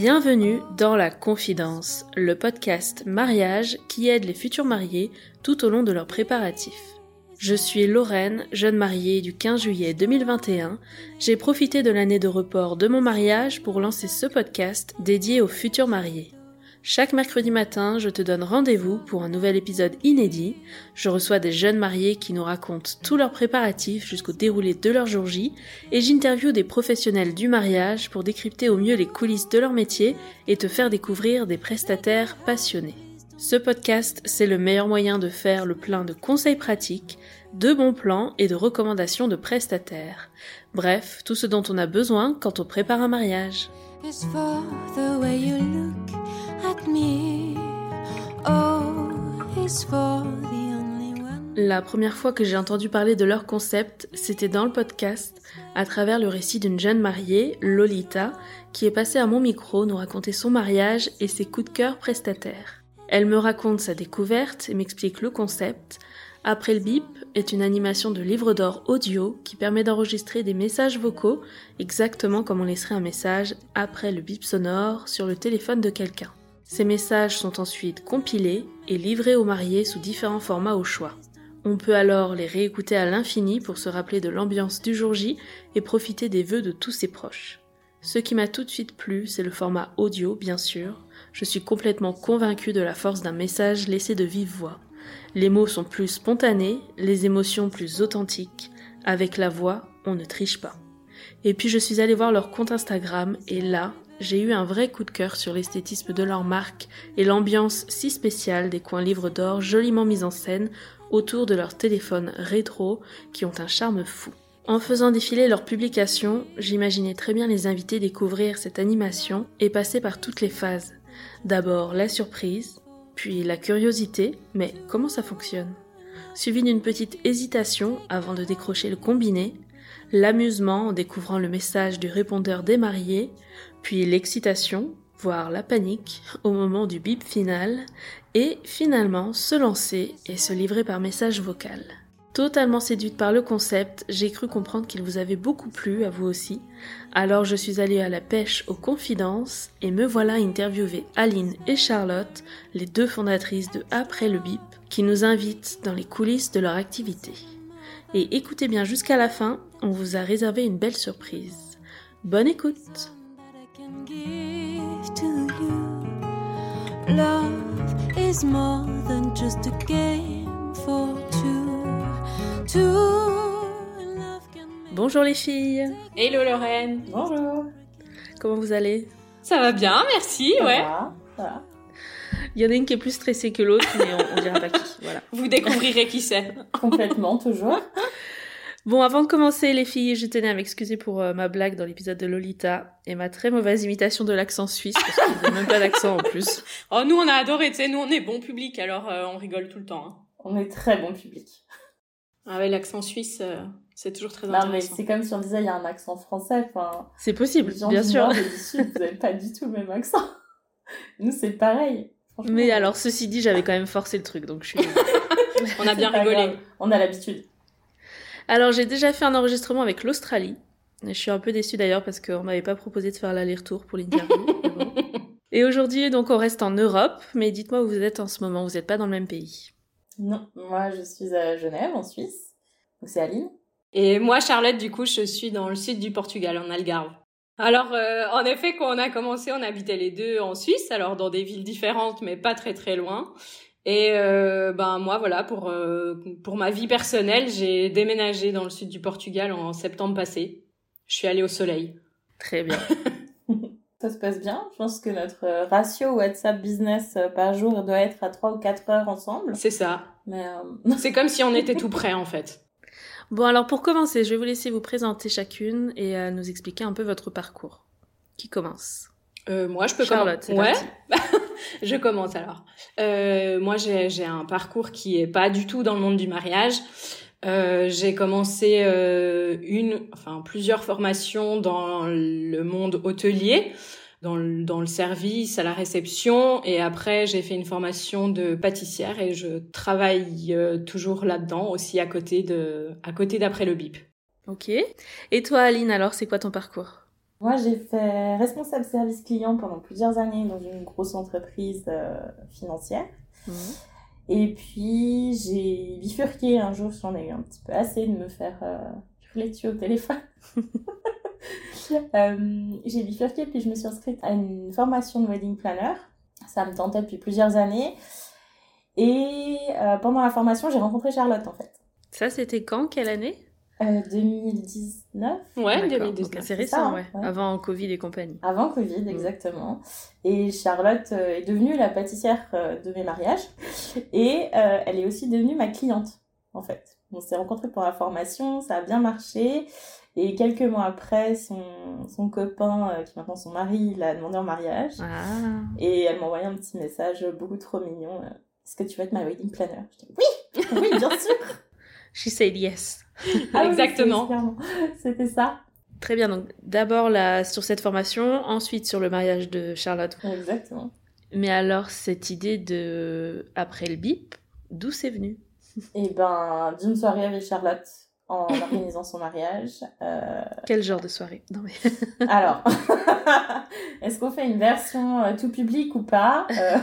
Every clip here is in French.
Bienvenue dans La Confidence, le podcast mariage qui aide les futurs mariés tout au long de leurs préparatifs. Je suis Lorraine, jeune mariée du 15 juillet 2021. J'ai profité de l'année de report de mon mariage pour lancer ce podcast dédié aux futurs mariés. Chaque mercredi matin, je te donne rendez-vous pour un nouvel épisode inédit. Je reçois des jeunes mariés qui nous racontent tous leurs préparatifs jusqu'au déroulé de leur jour J et j'interviewe des professionnels du mariage pour décrypter au mieux les coulisses de leur métier et te faire découvrir des prestataires passionnés. Ce podcast, c'est le meilleur moyen de faire le plein de conseils pratiques, de bons plans et de recommandations de prestataires. Bref, tout ce dont on a besoin quand on prépare un mariage. La première fois que j'ai entendu parler de leur concept, c'était dans le podcast, à travers le récit d'une jeune mariée, Lolita, qui est passée à mon micro nous raconter son mariage et ses coups de cœur prestataires. Elle me raconte sa découverte et m'explique le concept. Après le bip est une animation de livre d'or audio qui permet d'enregistrer des messages vocaux exactement comme on laisserait un message après le bip sonore sur le téléphone de quelqu'un. Ces messages sont ensuite compilés et livrés aux mariés sous différents formats au choix. On peut alors les réécouter à l'infini pour se rappeler de l'ambiance du jour J et profiter des vœux de tous ses proches. Ce qui m'a tout de suite plu, c'est le format audio, bien sûr. Je suis complètement convaincue de la force d'un message laissé de vive voix. Les mots sont plus spontanés, les émotions plus authentiques. Avec la voix, on ne triche pas. Et puis je suis allée voir leur compte Instagram et là, j'ai eu un vrai coup de cœur sur l'esthétisme de leur marque et l'ambiance si spéciale des coins livres d'or joliment mis en scène autour de leurs téléphones rétro qui ont un charme fou. En faisant défiler leurs publications, j'imaginais très bien les invités découvrir cette animation et passer par toutes les phases. D'abord la surprise, puis la curiosité, mais comment ça fonctionne? Suivi d'une petite hésitation avant de décrocher le combiné, l'amusement en découvrant le message du répondeur des mariés, puis l'excitation, voire la panique au moment du bip final, et finalement se lancer et se livrer par message vocal. Totalement séduite par le concept, j'ai cru comprendre qu'il vous avait beaucoup plu à vous aussi, alors je suis allée à la pêche aux confidences et me voilà interviewer Aline et Charlotte, les deux fondatrices de Après le bip, qui nous invitent dans les coulisses de leur activité. Et écoutez bien jusqu'à la fin, on vous a réservé une belle surprise. Bonne écoute Bonjour les filles Hello Lorraine Bonjour Comment vous allez? Ça va bien, merci, ouais. Il y en a une qui est plus stressée que l'autre, mais on, on dira pas qui. Voilà. Vous découvrirez qui c'est. Complètement, toujours. Bon, avant de commencer, les filles, je tenais à m'excuser pour euh, ma blague dans l'épisode de Lolita et ma très mauvaise imitation de l'accent suisse, parce qu'il n'y a même pas d'accent en plus. Oh, nous, on a adoré, tu sais, nous, on est bon public, alors euh, on rigole tout le temps. hein. On est très bon public. Ah ouais, l'accent suisse, euh, c'est toujours très Non, mais intéressant. c'est comme si on disait il y a un accent français. Enfin, C'est possible, les gens bien du sûr. Nord et du Sud, vous n'avez pas du tout le même accent. Nous, c'est pareil. Mais alors, ceci dit, j'avais quand même forcé le truc, donc je suis... On a bien rigolé. grave. On a l'habitude. Alors, j'ai déjà fait un enregistrement avec l'Australie. Je suis un peu déçue d'ailleurs parce qu'on m'avait pas proposé de faire l'aller-retour pour l'interview. bon. Et aujourd'hui, donc, on reste en Europe, mais dites-moi où vous êtes en ce moment. Vous n'êtes pas dans le même pays. Non, moi je suis à Genève, en Suisse. Donc c'est Aline. Et moi, Charlotte, du coup, je suis dans le sud du Portugal, en Algarve. Alors, euh, en effet, quand on a commencé, on habitait les deux en Suisse, alors dans des villes différentes, mais pas très très loin. Et euh, ben moi, voilà, pour euh, pour ma vie personnelle, j'ai déménagé dans le sud du Portugal en septembre passé. Je suis allée au soleil. Très bien. Ça se passe bien. Je pense que notre ratio WhatsApp business par jour doit être à 3 ou 4 heures ensemble. C'est ça. Mais euh, C'est comme si on était tout près, en fait. Bon, alors pour commencer, je vais vous laisser vous présenter chacune et euh, nous expliquer un peu votre parcours. Qui commence? Euh, moi, je peux Charlotte, commencer. Ouais. je commence alors. Euh, moi, j'ai j'ai un parcours qui est pas du tout dans le monde du mariage. Euh, j'ai commencé euh, une, enfin plusieurs formations dans le monde hôtelier, dans le, dans le service, à la réception, et après j'ai fait une formation de pâtissière et je travaille euh, toujours là-dedans aussi à côté de, à côté d'après le bip. Ok. Et toi, Aline, alors, c'est quoi ton parcours? Moi j'ai fait responsable service client pendant plusieurs années dans une grosse entreprise euh, financière. Et puis j'ai bifurqué un jour, j'en ai eu un petit peu assez de me faire euh, hurler dessus au téléphone. Euh, j'ai bifurqué puis je me suis inscrite à une formation de wedding planner. Ça me tentait depuis plusieurs années. Et euh, pendant la formation, j'ai rencontré Charlotte en fait. Ça, c'était quand? Quelle année? Euh, 2019, Ouais, D'accord, 2019. donc assez c'est récent, ça, hein, ouais. ouais. Avant Covid et compagnie. avant Covid, exactement. Et Charlotte euh, est devenue la pâtissière euh, de mes mariages. Et euh, elle est aussi devenue ma cliente, en fait. On s'est rencontrés pour la formation, ça a bien marché. Et quelques mois après, son, son copain, euh, qui est maintenant son mari, l'a demandé en mariage. Ah. Et elle m'a envoyé un petit message beaucoup trop mignon. euh, Est-ce que tu veux être ma wedding planner? Je dis oui, oui, bien sûr. She said yes. Ah Exactement. C'était ça. Très bien, donc d'abord sur cette formation, ensuite sur le mariage de Charlotte. Exactement. Mais alors, cette idée de après le bip, d'où c'est venu? Et ben, d'une soirée avec Charlotte en organisant son mariage. euh, Quel genre de soirée? Non mais Alors, est-ce qu'on fait une version euh, tout public ou pas? Euh,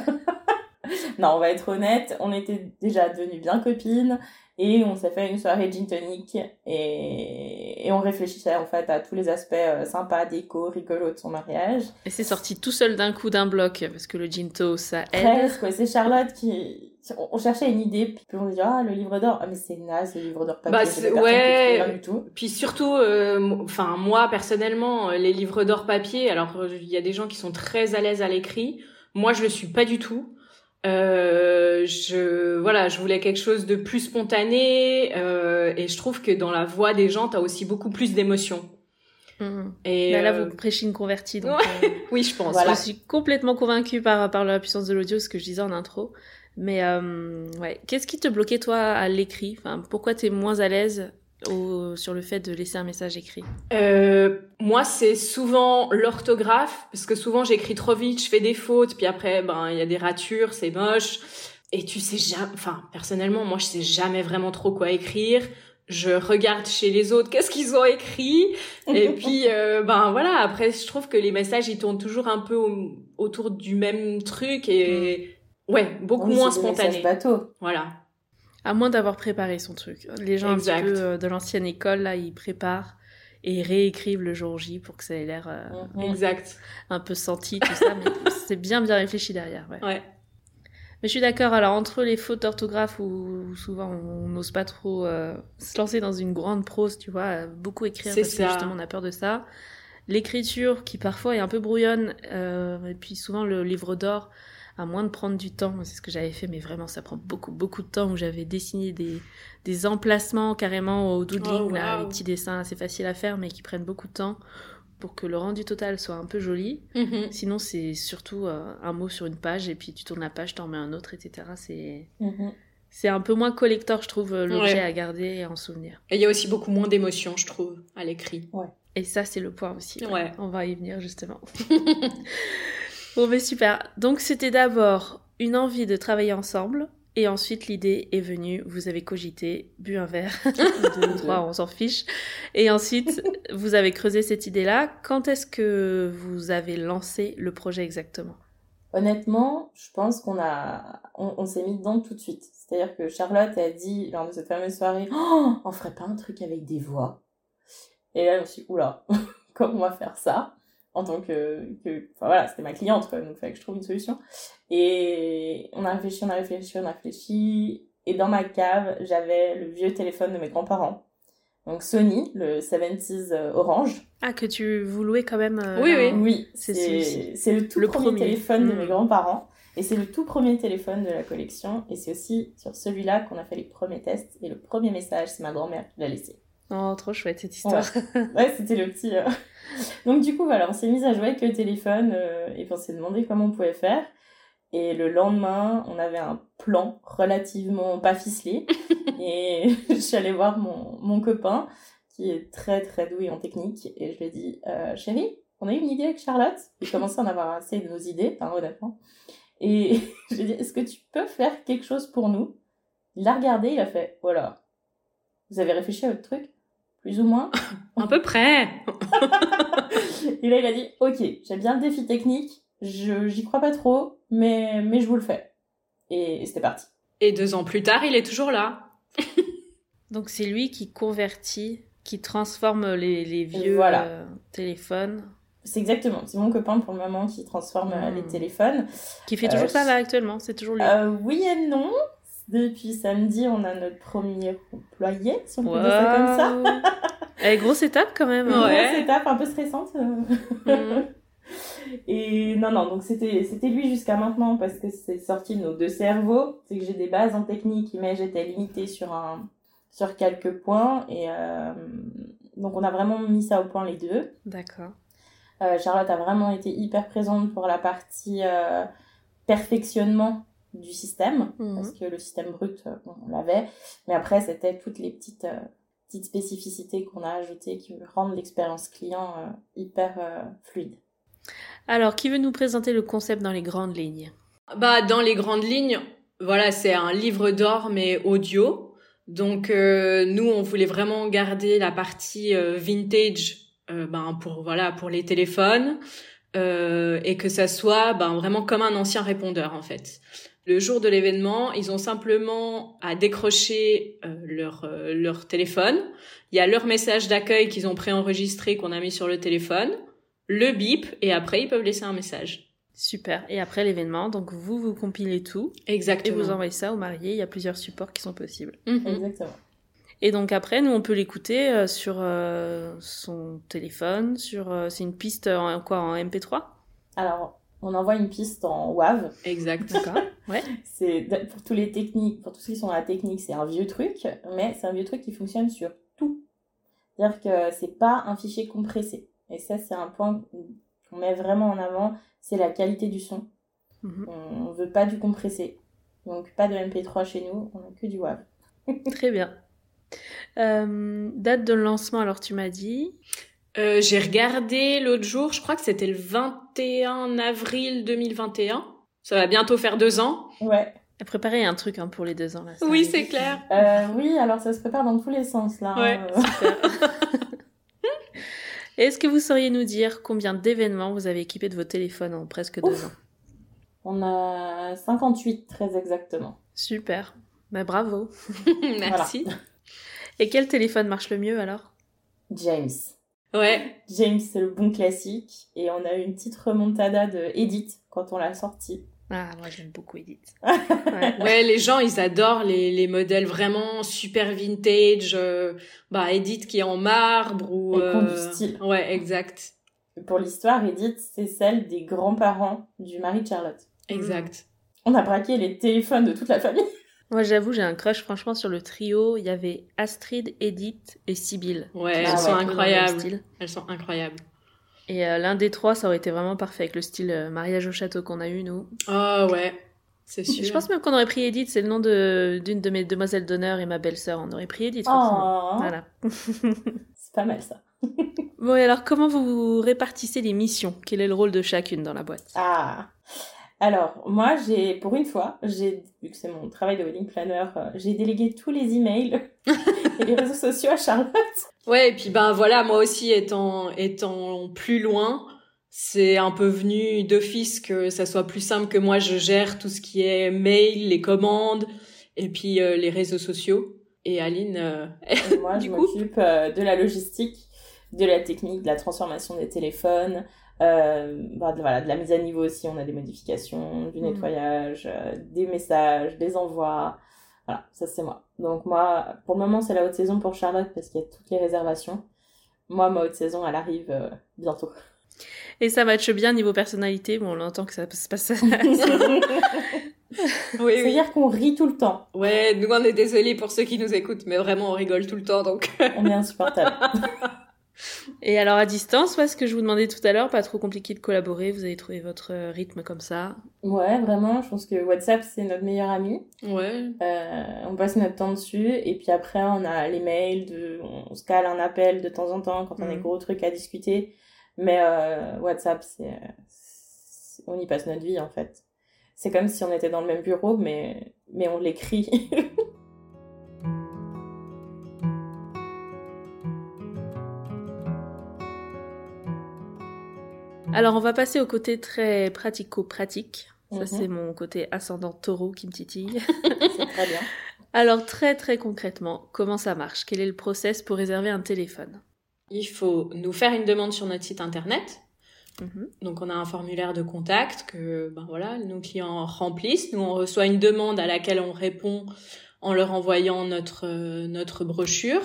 Non, on va être honnête, on était déjà devenues bien copines et on s'est fait une soirée gin tonic et, et on réfléchissait en fait à tous les aspects euh, sympas, déco, rigolo de son mariage. Et c'est sorti tout seul d'un coup d'un bloc, parce que le ginto, ça aide. Presque, ouais, c'est Charlotte qui... On cherchait une idée, puis on dit ah le livre d'or, ah mais c'est naze le livre d'or papier, Bah, ouais. rien du tout. Puis surtout, euh, enfin moi personnellement, euh, les livres d'or papier, alors il y a des gens qui sont très à l'aise à l'écrit. Moi, je le suis pas du tout. Euh, je voilà, je voulais quelque chose de plus spontané euh, et je trouve que dans la voix des gens, t'as aussi beaucoup plus d'émotions. Mhm. Et Bah, là, euh, vous prêchez une convertie. Donc, Ouais. euh, oui, je pense. Voilà. Je suis complètement convaincue par, par la puissance de l'audio, ce que je disais en intro. Mais euh, ouais, qu'est-ce qui te bloquait toi à l'écrit? Enfin, Pourquoi t'es moins à l'aise au, sur le fait de laisser un message écrit Euh, moi, c'est souvent l'orthographe, parce que souvent j'écris trop vite, je fais des fautes, puis après, ben, il y a des ratures, c'est moche. Et tu sais jamais, enfin, personnellement, moi, je sais jamais vraiment trop quoi écrire. Je regarde chez les autres qu'est-ce qu'ils ont écrit. Et puis, euh, ben voilà, après, je trouve que les messages, ils tournent toujours un peu au- autour du même truc et, ouais, beaucoup Oui, moins spontané. bateaux. Voilà. À moins d'avoir préparé son truc. Les gens Exact. un petit peu euh, de l'ancienne école, là, ils préparent et réécrivent le jour J pour que ça ait l'air euh, Mhm. Exact. un peu senti, tout ça. mais c'est bien, bien réfléchi derrière. Ouais. Ouais. Mais je suis d'accord, alors entre les fautes d'orthographe où, où souvent on n'ose pas trop euh, se lancer dans une grande prose, tu vois, beaucoup écrire C'est parce que ça. justement on a peur de ça. L'écriture qui parfois est un peu brouillonne, euh, et puis souvent le livre d'or, à moins de prendre du temps, c'est ce que j'avais fait, mais vraiment ça prend beaucoup beaucoup de temps où j'avais dessiné des, des emplacements carrément au doodling, Oh, là, les petits dessins assez faciles à faire mais qui prennent beaucoup de temps pour que le rendu total soit un peu joli. Mhm. Sinon, c'est surtout euh, un mot sur une page et puis tu tournes la page, t'en mets un autre, etc. C'est Mhm. c'est un peu moins collector, je trouve, euh, l'objet Ouais. à garder et en souvenir. Et il y a aussi beaucoup moins d'émotions, je trouve, à l'écrit. Et ça, c'est le point aussi. Ouais. On va y venir justement. bon, mais super. Donc, c'était d'abord une envie de travailler ensemble Et ensuite, l'idée est venue, vous avez cogité, bu un verre, deux ou trois, on s'en fiche. Et ensuite, vous avez creusé cette idée-là. Quand est-ce que vous avez lancé le projet exactement? Honnêtement, je pense qu'on a, on, s'est mis dedans tout de suite. C'est-à-dire que Charlotte a dit lors de cette fameuse soirée, oh, on ferait pas un truc avec des voix. Et là, je me suis dit, oula, comment on va faire ça? En tant que, que enfin voilà, c'était ma cliente, quoi, donc il fallait que je trouve une solution. Et on a réfléchi, on a réfléchi, on a réfléchi. Et dans ma cave, j'avais le vieux téléphone de mes grands-parents. Donc Sony, le 70s euh, Orange. Ah, que tu vous louez quand même euh, Oui, oui. Oui, c'est le tout premier, téléphone de mes hmm. grands-parents. Et c'est le tout premier téléphone de la collection. Et c'est aussi sur celui-là qu'on a fait les premiers tests. Et le premier message, c'est ma grand-mère qui l'a laissé. Oh, trop chouette cette histoire. Ouais, c'était le petit. Euh. Donc, du coup, voilà, on s'est mis à jouer avec le téléphone euh, et on s'est demandé comment on pouvait faire. Et le lendemain, on avait un plan relativement pas ficelé. et je suis allée voir mon, mon, copain qui est très très doué en technique. Et je lui ai dit euh, Chérie, on a eu une idée avec Charlotte. Il commençait à en avoir assez de nos idées, hein, honnêtement. Et je lui ai dit Est-ce que tu peux faire quelque chose pour nous? Il l'a regardé, il a fait Voilà. Vous avez réfléchi à votre truc? Plus ou moins. à peu près. et là, il a dit, ok, j'aime bien le défi technique, je j'y crois pas trop, mais, mais je vous le fais. Et, c'était parti. Et deux ans plus tard, il est toujours là. Donc c'est lui qui convertit, qui transforme les, les vieux euh, téléphones. C'est exactement, c'est mon copain pour le moment qui transforme euh, les hmm. téléphones. Qui fait toujours euh, ça là actuellement, c'est toujours lui. oui et non, depuis samedi, on a notre premier employé, si on peut dire ça comme ça. Eh, grosse étape quand même. Ouais. Grosse étape, un peu stressante. Mhm. Et non, non, donc c'était, c'était lui jusqu'à maintenant parce que c'est sorti de nos deux cerveaux. C'est que j'ai des bases en technique, mais j'étais limitée sur un, sur quelques points. Et euh, donc on a vraiment mis ça au point les deux. D'accord. Euh, Charlotte a vraiment été hyper présente pour la partie euh, perfectionnement du système, mhm. parce que le système brut, euh, on l'avait. Mais après, c'était toutes les petites, euh, petites spécificités qu'on a ajoutées qui rendent l'expérience client euh, hyper fluide. Alors, qui veut nous présenter le concept dans les grandes lignes? Bah, dans les grandes lignes, voilà, c'est un livre d'or mais audio. Donc, nous, on voulait vraiment garder la partie vintage, ben pour voilà, pour les téléphones. et que ça soit ben, vraiment comme un ancien répondeur en fait. Le jour de l'événement, ils ont simplement à décrocher euh, leur, euh, leur téléphone. Il y a leur message d'accueil qu'ils ont préenregistré qu'on a mis sur le téléphone, le bip, et après ils peuvent laisser un message. Super. Et après l'événement, donc vous, vous compilez tout. Exactement. Et vous envoyez ça au marié. Il y a plusieurs supports qui sont possibles. Mhm. Exactement. Et donc après, nous, on peut l'écouter euh, sur son téléphone, sur... c'est une piste en quoi En MP3 Alors, on envoie une piste en WAV. Exact. D'accord. Ouais. C'est pour tous les techniques, pour tous ceux qui sont dans la technique, c'est un vieux truc, mais c'est un vieux truc qui fonctionne sur tout. C'est-à-dire que c'est pas un fichier compressé. Et ça, c'est un point qu'on met vraiment en avant, c'est la qualité du son. Mhm. On, veut pas du compressé. Donc pas de MP3 chez nous, on a que du WAV. Très bien. Euh, date de lancement, alors tu m'as dit euh, j'ai regardé l'autre jour, je crois que c'était le 21 avril 2021. Ça va bientôt faire deux ans. Ouais. À préparer un truc hein, pour les deux ans là. Oui, c'est clair. Euh, oui, alors ça se prépare dans tous les sens là. Ouais, hein, super. Est-ce que vous sauriez nous dire combien d'événements vous avez équipé de vos téléphones en presque deux ans? On a 58 très exactement. Super. Bah, bravo. Merci. Et quel téléphone marche le mieux alors? James. Ouais. James, c'est le bon classique. Et on a eu une petite remontada de Edith quand on l'a sorti. Ah, moi j'aime beaucoup Edith. ouais. les gens ils adorent les, les modèles vraiment super vintage. Euh, bah, Edith qui est en marbre ou. Du euh, style. Ouais, exact. Pour l'histoire, Edith, c'est celle des grands-parents du mari de Charlotte. Exact. On a braqué les téléphones de toute la famille. Moi, j'avoue, j'ai un crush franchement sur le trio. Il y avait Astrid, Edith et Sibyl. Ouais, elles sont incroyables. Elles sont incroyables. Et euh, l'un des trois, ça aurait été vraiment parfait avec le style euh, mariage au château qu'on a eu, nous. Oh ouais, c'est sûr. Je pense même qu'on aurait pris Edith, c'est le nom de d'une de mes demoiselles d'honneur et ma belle-sœur. On aurait pris Edith, oh. Voilà. c'est pas mal ça. bon, et alors comment vous répartissez les missions? Quel est le rôle de chacune dans la boîte? Ah Alors, moi, j'ai, pour une fois, j'ai, vu que c'est mon travail de wedding planner, euh, j'ai délégué tous les emails et les réseaux sociaux à Charlotte. Ouais, et puis ben voilà, moi aussi étant étant plus loin, c'est un peu venu d'office que ça soit plus simple que moi je gère tout ce qui est mail, les commandes et puis euh, les réseaux sociaux. Et Aline, euh, Et moi, je coup m'occupe euh, de la logistique, de la technique, de la transformation des téléphones, euh, bah, de, voilà, de la mise à niveau aussi. On a des modifications, du Mhm. nettoyage, euh, des messages, des envois. Voilà, ça c'est moi. Donc moi, pour le moment, c'est la haute saison pour Charlotte parce qu'il y a toutes les réservations. Moi, ma haute saison, elle arrive euh, bientôt. Et ça matche bien niveau personnalité? Bon, on entend que ça se passe. oui, oui. C'est-à-dire qu'on rit tout le temps. Ouais, nous on est désolés pour ceux qui nous écoutent, mais vraiment on rigole tout le temps, donc. On est insupportable. Et alors à distance, ouais, ce que je vous demandais tout à l'heure, pas trop compliqué de collaborer. Vous avez trouvé votre euh, rythme comme ça. ouais, vraiment, je pense que WhatsApp, c'est notre meilleur ami. Ouais. Euh, on passe notre temps dessus et puis après on a les mails, de, on se cale un appel de temps en temps quand on a des Mhm. gros trucs à discuter. Mais euh, WhatsApp, c'est, c'est- on y passe notre vie en fait. C'est comme si on était dans le même bureau, mais, mais on l'écrit. Alors on va passer au côté très pratico-pratique. Ça Mhm. c'est mon côté ascendant taureau qui me titille. c'est très bien. Alors très très concrètement, comment ça marche? Quel est le process pour réserver un téléphone? Il faut nous faire une demande sur notre site internet. Mhm. Donc on a un formulaire de contact que ben voilà, nos clients remplissent. Nous on reçoit une demande à laquelle on répond en leur envoyant notre euh, notre brochure.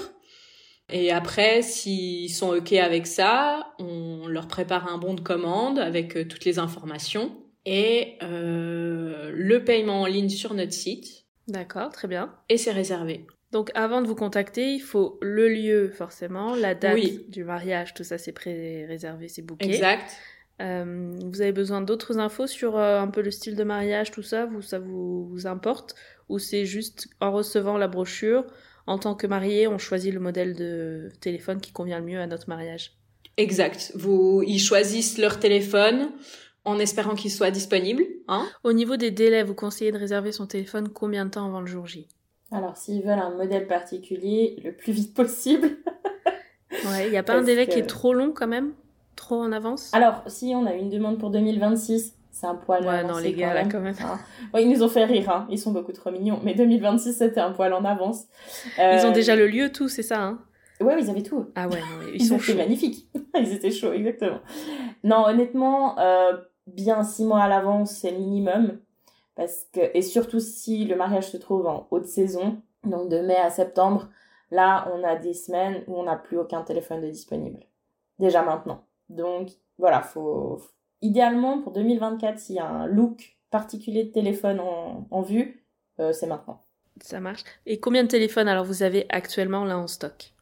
Et après, s'ils sont ok avec ça, on leur prépare un bon de commande avec euh, toutes les informations et euh, le paiement en ligne sur notre site. D'accord, très bien. Et c'est réservé. Donc avant de vous contacter, il faut le lieu forcément, la date Oui. du mariage, tout ça c'est pré-réservé, c'est booké. Exact. Euh, vous avez besoin d'autres infos sur euh, un peu le style de mariage, tout ça, vous, ça vous, vous importe? Ou c'est juste en recevant la brochure, en tant que marié, on choisit le modèle de téléphone qui convient le mieux à notre mariage Exact. Vous, ils choisissent leur téléphone en espérant qu'il soit disponible. Hein? Au niveau des délais, vous conseillez de réserver son téléphone combien de temps avant le jour J? Alors s'ils veulent un modèle particulier, le plus vite possible. Ouais, il n'y a pas un délai que- qui est trop long quand même? Trop en avance? Alors si on a une demande pour 2026, c'est un poil Ouais, non, les gars, quand là, même. quand même. Hein. Ouais, ils nous ont fait rire, hein. ils sont beaucoup trop mignons. Mais 2026, c'était un poil en avance. Ils ont Euh, déjà le lieu, tout, c'est ça, hein? Ouais, ils avaient tout. Ah ouais, non, ils Ils, sont chauds. magnifiques. ils étaient chauds, exactement. Non, honnêtement, euh, bien six mois à l'avance, c'est minimum. Parce que, et surtout si le mariage se trouve en haute saison, donc de mai à septembre, là, on a des semaines où on n'a plus aucun téléphone de disponible. Déjà maintenant. Donc, voilà, faut. Idéalement, pour 2024, s'il y a un look particulier de téléphone en, en vue, euh, c'est maintenant. Ça marche. Et combien de téléphones alors vous avez actuellement là en stock?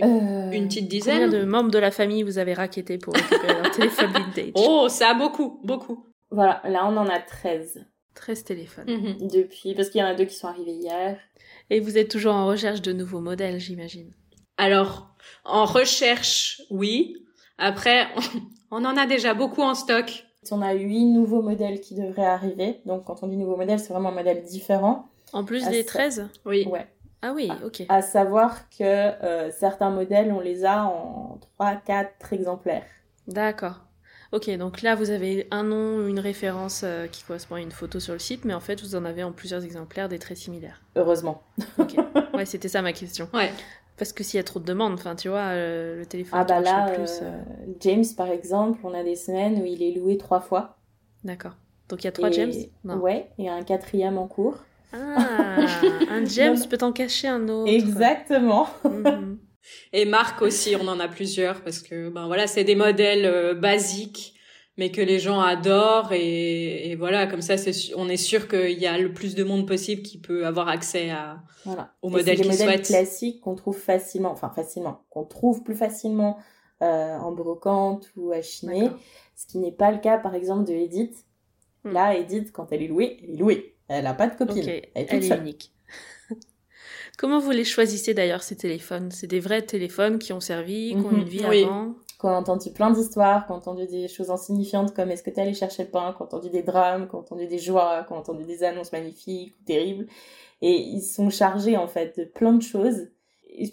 Euh, Une petite Combien dizaine. de membres de la famille vous avez raquetté pour récupérer leur téléphone vintage? Oh, ça beaucoup, beaucoup. Voilà, là, on en a 13. 13 téléphones. Mhm. Depuis, parce qu'il y en a deux qui sont arrivés hier. Et vous êtes toujours en recherche de nouveaux modèles, j'imagine? Alors, en recherche, oui. Après, on en a déjà beaucoup en stock. On a huit nouveaux modèles qui devraient arriver. Donc, quand on dit nouveau modèle, c'est vraiment un modèle différent. En plus des ça- 13 Oui. Ouais. Ah oui, ok. À savoir que euh, certains modèles, on les a en 3, 4 exemplaires. D'accord. Ok, donc là vous avez un nom, une référence euh, qui correspond à une photo sur le site, mais en fait vous en avez en plusieurs exemplaires des très similaires. Heureusement. Ok. Ouais, c'était ça ma question. Ouais. Parce que s'il y a trop de demandes, enfin tu vois, euh, le téléphone Ah bah là, plus. euh, euh, James, par exemple, on a des semaines où il est loué trois fois. D'accord. Donc il y a trois Et- James Non. Ouais, et un quatrième en cours. Ah, un James peut en cacher un autre. Exactement. Mhm. Et Marc aussi, on en a plusieurs parce que ben voilà, c'est des modèles euh, basiques, mais que les gens adorent et, et voilà, comme ça, c'est on est sûr qu'il y a le plus de monde possible qui peut avoir accès à Voilà. au modèle c'est qu'ils modèles classiques qu'on trouve facilement, enfin facilement, qu'on trouve plus facilement euh, en brocante ou à chiner, ce qui n'est pas le cas par exemple de Edith. Hmm. Là, Edith, quand elle est louée, elle est louée. Elle n'a pas de copine. Elle est toute elle est seule. unique. Comment vous les choisissez d'ailleurs ces téléphones? C'est des vrais téléphones qui ont servi, qui ont Mhm. une vie Oui. avant? Qu'on a entendu plein d'histoires, qu'on a entendu des choses insignifiantes comme est-ce que t'es allé chercher le pain, qu'on a entendu des drames, qu'on a entendu des joies, qu'on a entendu des annonces magnifiques ou terribles. Et ils sont chargés en fait de plein de choses.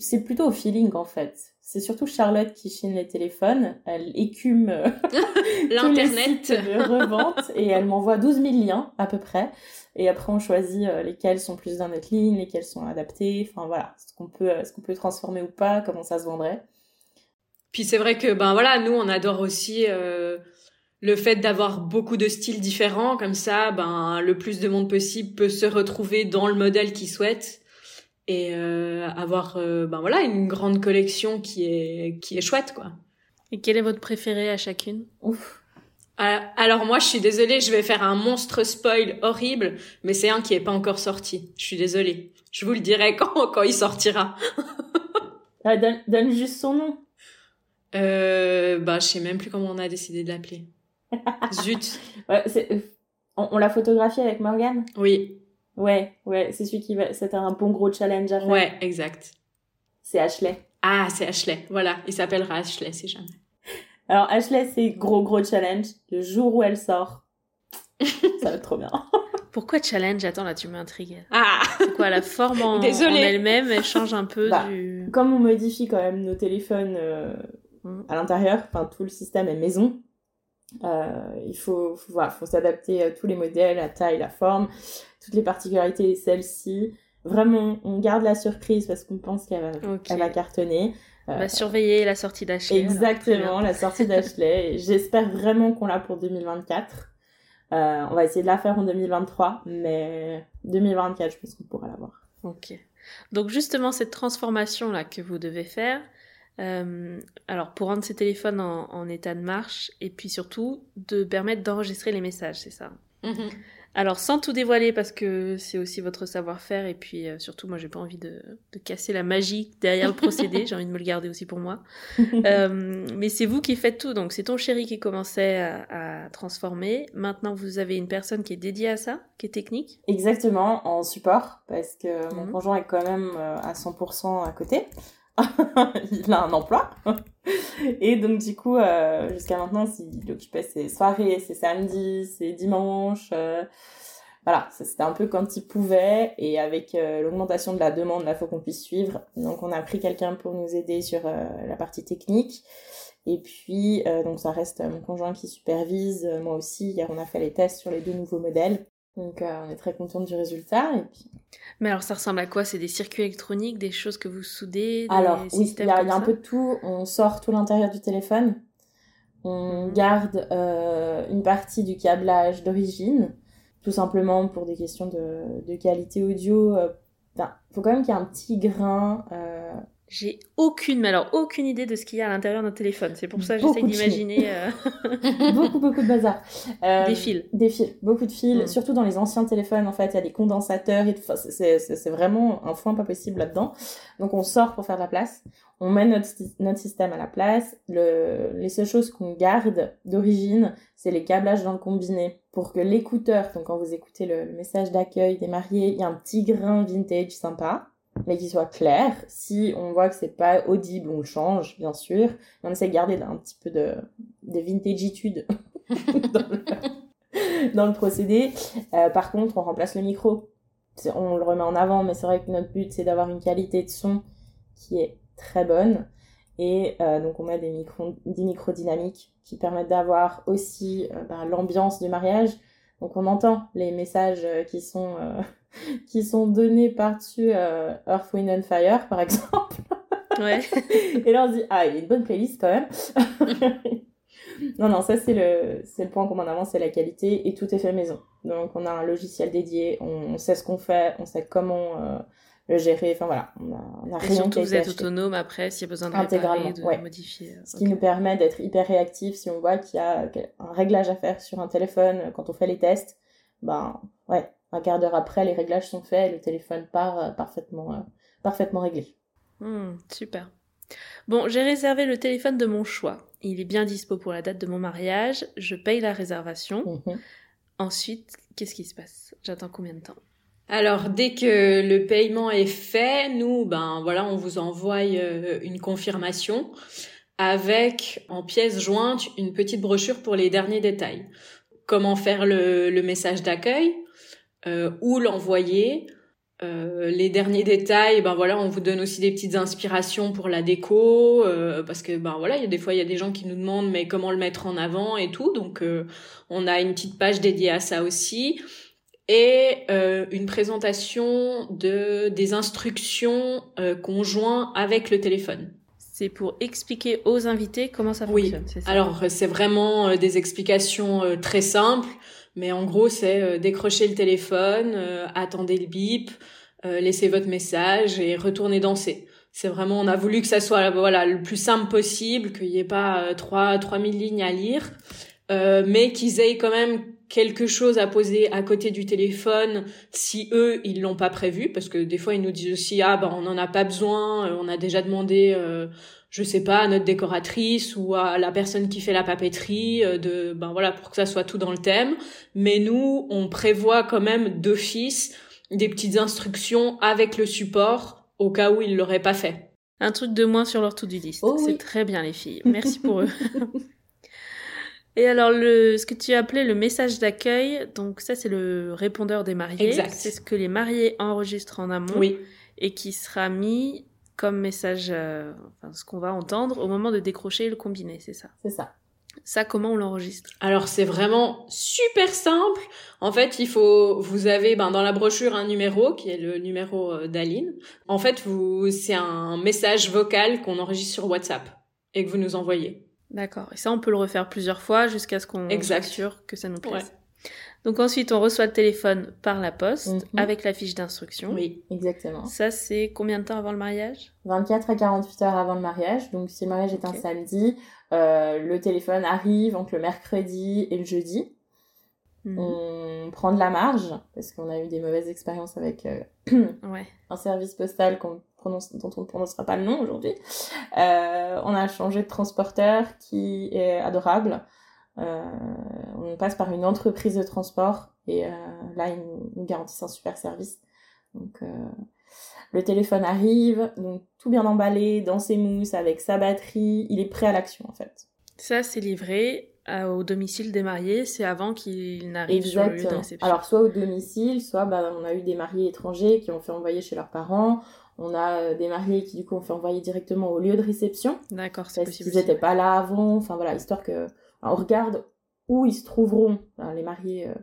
C'est plutôt au feeling en fait. C'est surtout Charlotte qui chine les téléphones. Elle écume euh, l'internet de revente et elle m'envoie 12 000 liens à peu près. Et après on choisit euh, lesquels sont plus dans notre ligne, lesquels sont adaptés. Enfin voilà, ce qu'on peut, ce qu'on peut transformer ou pas, comment ça se vendrait? Puis c'est vrai que ben voilà, nous on adore aussi euh, le fait d'avoir beaucoup de styles différents, comme ça, ben le plus de monde possible peut se retrouver dans le modèle qu'il souhaite et euh, avoir euh, ben voilà une grande collection qui est qui est chouette quoi. Et quel est votre préféré à chacune? Ouf. Alors moi, je suis désolée, je vais faire un monstre spoil horrible, mais c'est un qui est pas encore sorti. Je suis désolée. Je vous le dirai quand quand il sortira. ah, donne, donne juste son nom. Euh, bah, je sais même plus comment on a décidé de l'appeler. Zut. Ouais, on, on l'a photographié avec Morgan Oui. Ouais, ouais, c'est celui qui va. C'était un bon gros challenge à faire. Ouais, exact. C'est Ashley. Ah, c'est Ashley. Voilà, il s'appellera Ashley, c'est jamais. Alors Ashley, c'est gros gros challenge. Le jour où elle sort, ça va être trop bien. Pourquoi challenge? Attends, là, tu m'intrigues. Ah C'est quoi, la forme en, elle-même, elle change un peu bah, du... Comme on modifie quand même nos téléphones euh, Mm. à l'intérieur, enfin tout le système est maison. Euh, il faut, faut, voilà, faut s'adapter à tous les modèles, la taille, la forme, toutes les particularités, celle-ci. Vraiment, on garde la surprise parce qu'on pense qu'elle va, elle va cartonner. On va surveiller la sortie d'Ashley. Exactement, la sortie d'Ashley. J'espère vraiment qu'on l'a pour 2024. Euh, on va essayer de la faire en 2023, mais 2024, je pense qu'on pourra l'avoir. Ok. Donc justement, cette transformation-là que vous devez faire, euh, alors pour rendre ces téléphones en, état de marche et puis surtout de permettre d'enregistrer les messages, c'est ça. Mhm. Alors sans tout dévoiler parce que c'est aussi votre savoir-faire et puis euh, surtout moi j'ai pas envie de, casser la magie derrière le procédé, j'ai envie de me le garder aussi pour moi. Euh, mais c'est vous qui faites tout, donc c'est ton chéri qui commençait à, transformer. Maintenant vous avez une personne qui est dédiée à ça, qui est technique. Exactement, en support parce que mon mhm. conjoint est quand même à 100% à côté. il a un emploi. Et donc, du coup, euh, jusqu'à maintenant, il occupait ses soirées, ses samedis, ses dimanches. Euh, voilà, c'était un peu quand il pouvait. Et avec euh, l'augmentation de la demande, il faut qu'on puisse suivre. Donc, on a pris quelqu'un pour nous aider sur la partie technique. Et puis, donc, ça reste mon conjoint qui supervise, moi aussi. Hier, on a fait les tests sur les deux nouveaux modèles. Donc euh, on est très contente du résultat. Et puis... Mais alors ça ressemble à quoi? C'est des circuits électroniques, des choses que vous soudez Alors oui, il y a, un peu de tout. On sort tout l'intérieur du téléphone. On mhm. garde euh, une partie du câblage d'origine, tout simplement pour des questions de, de qualité audio. Il euh, faut quand même qu'il y ait un petit grain j'ai aucune, mais alors aucune idée de ce qu'il y a à l'intérieur d'un téléphone. C'est pour ça que j'essaie d'imaginer. Euh, beaucoup, beaucoup de bazar. Euh, des fils. Des fils, beaucoup de fils. Mm. Surtout dans les anciens téléphones, en fait, il y a des condensateurs. Et c'est vraiment un foin pas possible là-dedans. Donc on sort pour faire de la place. On met notre, notre système à la place. Le, les seules choses qu'on garde d'origine, c'est les câblages dans le combiné. Pour que l'écouteur, donc quand vous écoutez le, le message d'accueil des mariés, il y a un petit grain vintage sympa mais qu'il soit clair. Si on voit que c'est pas audible, on change, bien sûr. On essaie de garder un petit peu de, de vintagitude dans, le, dans le procédé. Euh, par contre, on remplace le micro. On le remet en avant, mais c'est vrai que notre but, c'est d'avoir une qualité de son qui est très bonne. Et euh, donc, on met des micros, des micros dynamiques qui permettent d'avoir aussi euh, bah, l'ambiance du mariage. Donc, on entend les messages qui sont qui sont donnés par-dessus euh, Earth, Wind and Fire, par exemple. Ouais. et là, on se dit, ah, il y a une bonne playlist quand même. non, non, ça, c'est le, c'est le point qu'on en avant, c'est la qualité et tout est fait maison. Donc, on a un logiciel dédié, on, sait ce qu'on fait, on sait comment euh, le gérer. Enfin, voilà, on a, on a rien surtout, vous êtes autonome après, s'il y a besoin de réparer, de modifier. Ce qui nous permet d'être hyper réactif si on voit qu'il y a un réglage à faire sur un téléphone quand on fait les tests. Ben, ouais, un quart d'heure après, les réglages sont faits et le téléphone part euh, parfaitement, euh, parfaitement réglé. Hmm, super. Bon, j'ai réservé le téléphone de mon choix. Il est bien dispo pour la date de mon mariage. Je paye la réservation. Mhm. Ensuite, qu'est-ce qui se passe? J'attends combien de temps? Alors dès que le paiement est fait, nous ben voilà, on vous envoie euh, une confirmation avec en pièce jointe une petite brochure pour les derniers détails. Comment faire le, message d'accueil, euh, où l'envoyer, euh, les derniers détails, ben voilà, on vous donne aussi des petites inspirations pour la déco, euh, parce que ben voilà, il y a des fois il y a des gens qui nous demandent mais comment le mettre en avant et tout, donc on a une petite page dédiée à ça aussi et euh, une présentation de des instructions conjointes avec le téléphone. C'est pour expliquer aux invités comment ça fonctionne. Oui. Ça? Alors c'est vraiment des explications très simples. Mais en gros, c'est euh, décrocher le téléphone, euh, attendez le bip, euh, laissez votre message et retournez danser. C'est vraiment, on a voulu que ça soit voilà le plus simple possible, qu'il n'y ait pas trois trois mille lignes à lire, mais qu'ils aient quand même quelque chose à poser à côté du téléphone si eux ils l'ont pas prévu? Parce que des fois ils nous disent aussi ah ben on n'en a pas besoin on a déjà demandé je sais pas, à notre décoratrice ou à la personne qui fait la papeterie, euh, de, ben voilà, pour que ça soit tout dans le thème. Mais nous, on prévoit quand même d'office des petites instructions avec le support au cas où ils l'auraient pas fait. Un truc de moins sur leur to-do list. Oh c'est très bien les filles. Merci pour eux. Et alors, le, ce que tu as appelé le message d'accueil, donc ça, c'est le répondeur des mariés. Exact. C'est ce que les mariés enregistrent en amont. Oui. Et qui sera mis comme message, euh, enfin, ce qu'on va entendre au moment de décrocher le combiné, c'est ça? C'est ça. Ça, comment on l'enregistre? Alors c'est vraiment super simple. En fait, il faut, vous avez ben, dans la brochure un numéro qui est le numéro euh, d'Aline. En fait, vous, c'est un message vocal qu'on enregistre sur WhatsApp et que vous nous envoyez. D'accord. Et ça, on peut le refaire plusieurs fois jusqu'à ce qu'on soit sûr que ça nous plaise. Donc ensuite, on reçoit le téléphone par la poste mhm. avec la fiche d'instruction. Oui, exactement. Ça, c'est combien de temps avant le mariage? 24 à 48 heures avant le mariage. Donc si le mariage est un samedi, euh, le téléphone arrive entre le mercredi et le jeudi. Mhm. On prend de la marge parce qu'on a eu des mauvaises expériences avec euh, un service postal qu'on prononce, dont on ne prononcera pas le nom aujourd'hui. Euh, on a changé de transporteur qui est adorable. Euh, on passe par une entreprise de transport et euh, là, ils nous, garantissent un super service. Donc, le téléphone arrive, donc tout bien emballé, dans ses mousses, avec sa batterie, il est prêt à l'action en fait. Ça, c'est livré au domicile des mariés, c'est avant qu'il n'arrive sur le lieu de réception. Alors, soit au domicile, soit bah, on a eu des mariés étrangers qui ont fait envoyer chez leurs parents. On a des mariés qui, du coup, ont fait envoyer directement au lieu de réception. D'accord, c'est possible. Parce qu'ils n'étaient pas là avant. Enfin, voilà, histoire que on regarde où ils se trouveront, les mariés, euh,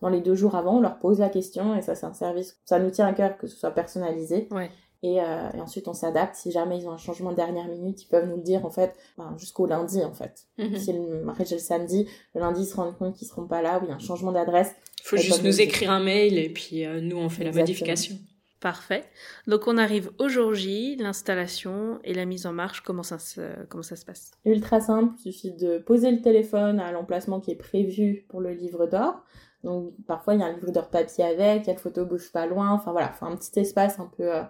dans les deux jours avant, on leur pose la question et ça c'est un service, ça nous tient à cœur que ce soit personnalisé. Ouais. Et, euh, et, ensuite on s'adapte. Si jamais ils ont un changement de dernière minute, ils peuvent nous le dire en fait ben, jusqu'au lundi en fait. Mhm. Si le mariage est le samedi, le lundi ils se rendent compte qu'ils seront pas là ou il y a un changement d'adresse. Il faut juste nous écrire un mail et puis euh, nous on fait la modification. Parfait. Donc on arrive au jour J, l'installation et la mise en marche, comment ça se, passe? Ultra simple, il suffit de poser le téléphone à l'emplacement qui est prévu pour le livre d'or. Donc parfois il y a un livre d'or papier avec, il y a photo bouge pas loin, enfin voilà, faut un petit espace un peu, euh,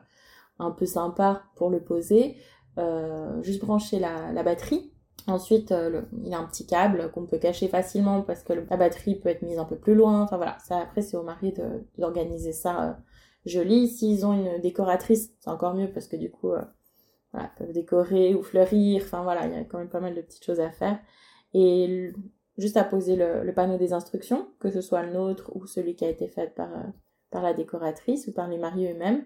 un peu sympa pour le poser. Euh, juste brancher la, la batterie. Ensuite, euh, il y a un petit câble qu'on peut cacher facilement parce que la batterie peut être mise un peu plus loin. Enfin voilà, ça après c'est au mari d'organiser ça joli. S'ils ont une décoratrice, c'est encore mieux parce que du coup, euh, voilà, ils peuvent décorer ou fleurir. Enfin voilà, il y a quand même pas mal de petites choses à faire. Et juste à poser le, panneau des instructions, que ce soit le nôtre ou celui qui a été fait par, euh, par la décoratrice ou par les mariés eux-mêmes.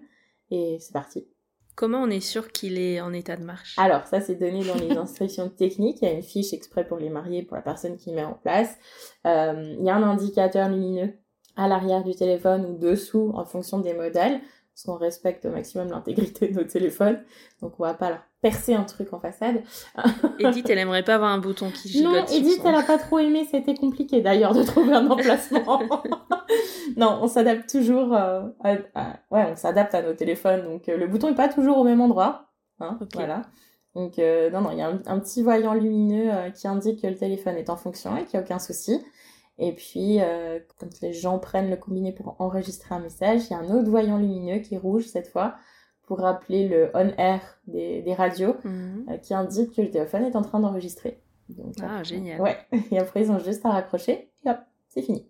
Et c'est parti. Comment on est sûr qu'il est en état de marche? Alors, ça, c'est donné dans les instructions techniques. Il y a une fiche exprès pour les mariés, pour la personne qui met en place. Euh, il y a un indicateur lumineux à l'arrière du téléphone ou dessous en fonction des modèles, parce qu'on respecte au maximum l'intégrité de nos téléphones, donc on va pas leur percer un truc en façade. Edith, elle aimerait pas avoir un bouton qui gigote. Non, Edith, elle a pas trop aimé, c'était compliqué d'ailleurs de trouver un emplacement. non, on s'adapte toujours, euh, à, ouais, on s'adapte à nos téléphones, donc euh, le bouton est pas toujours au même endroit, hein, voilà. Donc euh, non, non, il y a un, un petit voyant lumineux qui indique que le téléphone est en fonction et qu'il n'y a aucun souci. Et puis, euh, quand les gens prennent le combiné pour enregistrer un message, il y a un autre voyant lumineux qui est rouge cette fois pour rappeler le on-air des, des, radios mhm. euh, qui indique que le téléphone est en train d'enregistrer. Ah, génial. Ouais, et après ils ont juste à raccrocher et hop, c'est fini.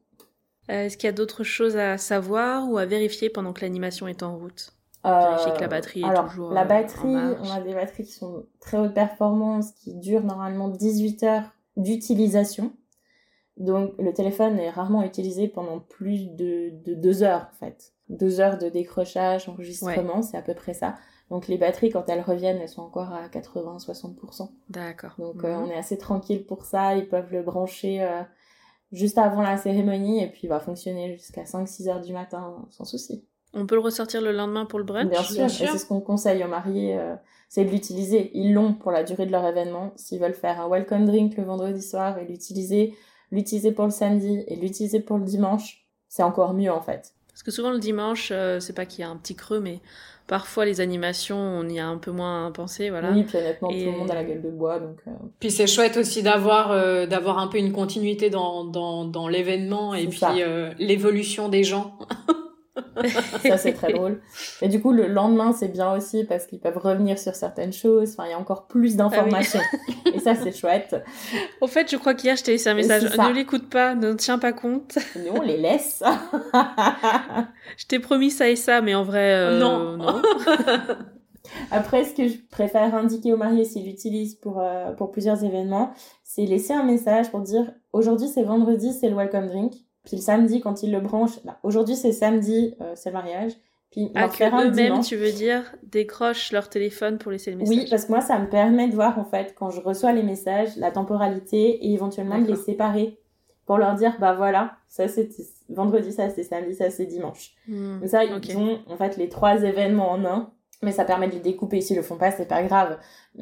Euh, est-ce qu'il y a d'autres choses à savoir ou à vérifier pendant que l'animation est en route? Vérifier que la batterie est alors, toujours. La batterie, en on a des batteries qui sont très haute performance, qui durent normalement 18 heures d'utilisation. Donc le téléphone est rarement utilisé pendant plus de, de deux heures en fait. Deux heures de décrochage, enregistrement, c'est à peu près ça. Donc les batteries, quand elles reviennent, elles sont encore à 80-60%. D'accord. Donc euh, Mhm. on est assez tranquille pour ça. Ils peuvent le brancher euh, juste avant la cérémonie et puis il va fonctionner jusqu'à 5-6 heures du matin sans souci. On peut le ressortir le lendemain pour le brunch? Bien sûr, bien et sûr. c'est ce qu'on conseille aux mariés, euh, c'est de l'utiliser. Ils l'ont pour la durée de leur événement. S'ils veulent faire un welcome drink le vendredi soir et l'utiliser, l'utiliser pour le samedi et l'utiliser pour le dimanche, c'est encore mieux en fait. Parce que souvent le dimanche, euh, c'est pas qu'il y a un petit creux, mais parfois les animations, on y a un peu moins pensé, voilà. Oui, puis honnêtement, Et- tout le monde a la gueule de bois, donc euh, Puis c'est chouette aussi d'avoir euh, d'avoir un peu une continuité dans dans, dans l'événement et puis euh, l'évolution des gens. ça c'est très drôle. Et du coup, le lendemain, c'est bien aussi parce qu'ils peuvent revenir sur certaines choses. Enfin, il y a encore plus d'informations. Et ça, c'est chouette. Au fait, je crois qu'hier, je t'ai laissé un message. Ne l'écoute pas, ne tiens pas compte. Nous, on les laisse. Je t'ai promis ça et ça, mais en vrai, euh, Non. non. Après, ce que je préfère indiquer aux mariés s'ils l'utilisent pour, euh, pour plusieurs événements, c'est laisser un message pour dire aujourd'hui c'est vendredi, c'est le welcome drink. Puis le samedi, quand ils le branchent, bah, aujourd'hui c'est samedi, euh, c'est le mariage. Puis Ah, eux-mêmes, tu veux dire, décrochent leur téléphone pour laisser le message. Oui, parce que moi, ça me permet de voir, en fait, quand je reçois les messages, la temporalité et éventuellement de les séparer pour leur dire, bah voilà, ça c'était vendredi, ça c'est samedi, ça c'est dimanche. Comme ça, ils ont en fait les trois événements en un, mais ça permet de les découper. S'ils le font pas, c'est pas grave.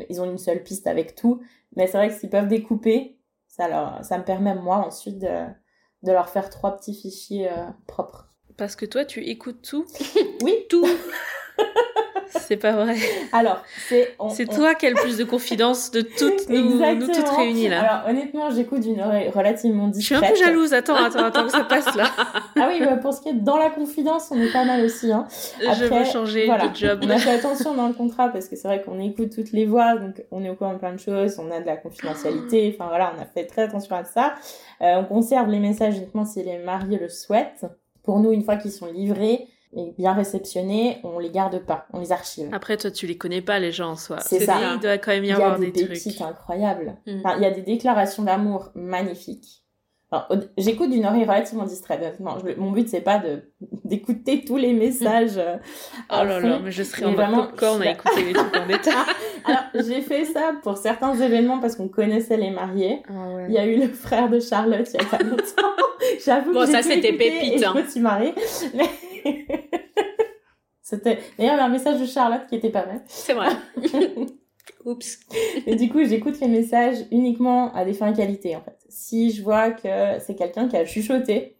Ils ont une seule piste avec tout. Mais c'est vrai que s'ils peuvent découper, ça, leur, ça me permet, moi, ensuite de, de leur faire trois petits fichiers euh, propres. Parce que toi, tu écoutes tout. Oui, Tout. c'est pas vrai. alors, c'est... C'est on- toi qui as le plus de confidence de toutes nous, nous toutes réunies là. Alors, honnêtement, j'écoute d'une oreille relativement je suis un discrète. peu jalouse. Attends, attends, attends que ça passe là. Ah oui, bah, pour ce qui est dans la confidence, on est pas mal aussi. Hein. je Après, veux changer voilà. de job. On a fait attention dans le contrat parce que c'est vrai qu'on écoute toutes les voix, donc on est au courant de plein de choses, on a de la confidentialité, enfin voilà, on a fait très attention à ça. Euh, on conserve les messages uniquement si les mariés le souhaitent. Pour nous, une fois qu'ils sont livrés et bien réceptionnés, on les garde pas, on les archive. Après, toi, tu les connais pas, les gens en soi. C'est ça. Il doit quand même y Il y a avoir des, des, trucs. incroyables. Mm. Enfin, il y a des déclarations d'amour magnifiques. J'écoute d'une oreille relativement distraite. Je- mon but, c'est pas d'écouter tous les messages. euh, Oh là fond. là, mais je serais Mais en vraiment, popcorn je à écouter les trucs en détail. Alors, j'ai fait ça pour certains événements parce qu'on connaissait les mariés. Ah ouais. Il y a eu le frère de Charlotte il y a pas longtemps. J'avoue Bon, que ça, c'était pépite, je hein. me suis marrée. Mais... c'était d'ailleurs un message de Charlotte qui était pas mal. C'est vrai. Oups. Et du coup, j'écoute les messages uniquement à des fins qualité, en fait. Si je vois que c'est quelqu'un qui a chuchoté,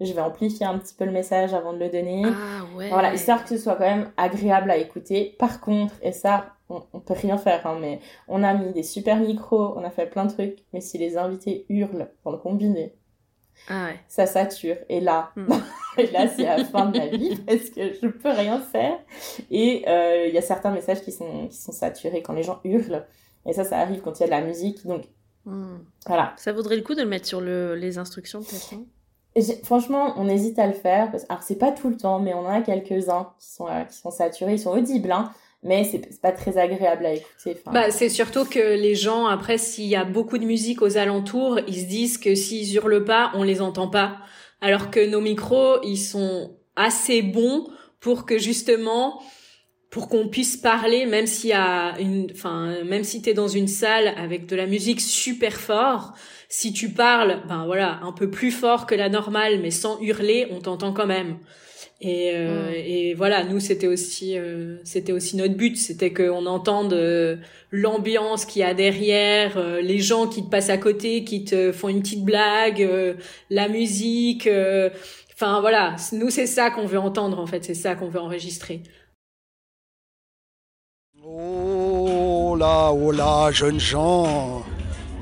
je vais amplifier un petit peu le message avant de le donner. Ah ouais. Voilà, histoire que ce soit quand même agréable à écouter. Par contre, et ça, on, on peut rien faire, hein, mais on a mis des super micros, on a fait plein de trucs, mais si les invités hurlent dans le combiné, Ah ouais. ça sature. Et là, Hmm. et là, c'est la fin de ma vie parce que je peux rien faire. Et euh, il y a certains messages qui sont, qui sont saturés quand les gens hurlent. Et ça, ça arrive quand il y a de la musique. Donc, Hmm. voilà. Ça vaudrait le coup de le mettre sur le, les instructions, peut-être, j'ai- franchement, on hésite à le faire. Parce... Alors, c'est pas tout le temps, mais on en a quelques-uns qui sont, euh, qui sont saturés. Ils sont audibles, hein, mais c'est pas très agréable à écouter. Bah, c'est surtout que les gens, après, s'il y a beaucoup de musique aux alentours, ils se disent que s'ils hurlent pas, on les entend pas. Alors que nos micros, ils sont assez bons pour que justement, pour qu'on puisse parler, même s'il y a une, enfin, même si t'es dans une salle avec de la musique super fort, si tu parles, ben voilà, un peu plus fort que la normale, mais sans hurler, on t'entend quand même. Et, euh, Mm. et voilà, nous c'était aussi euh, c'était aussi notre but, c'était qu'on entende euh, l'ambiance qu'il y a derrière, euh, les gens qui te passent à côté, qui te font une petite blague, euh, la musique. euh, Enfin voilà, nous c'est ça qu'on veut entendre en fait, c'est ça qu'on veut enregistrer. Oh là, oh là, jeunes gens,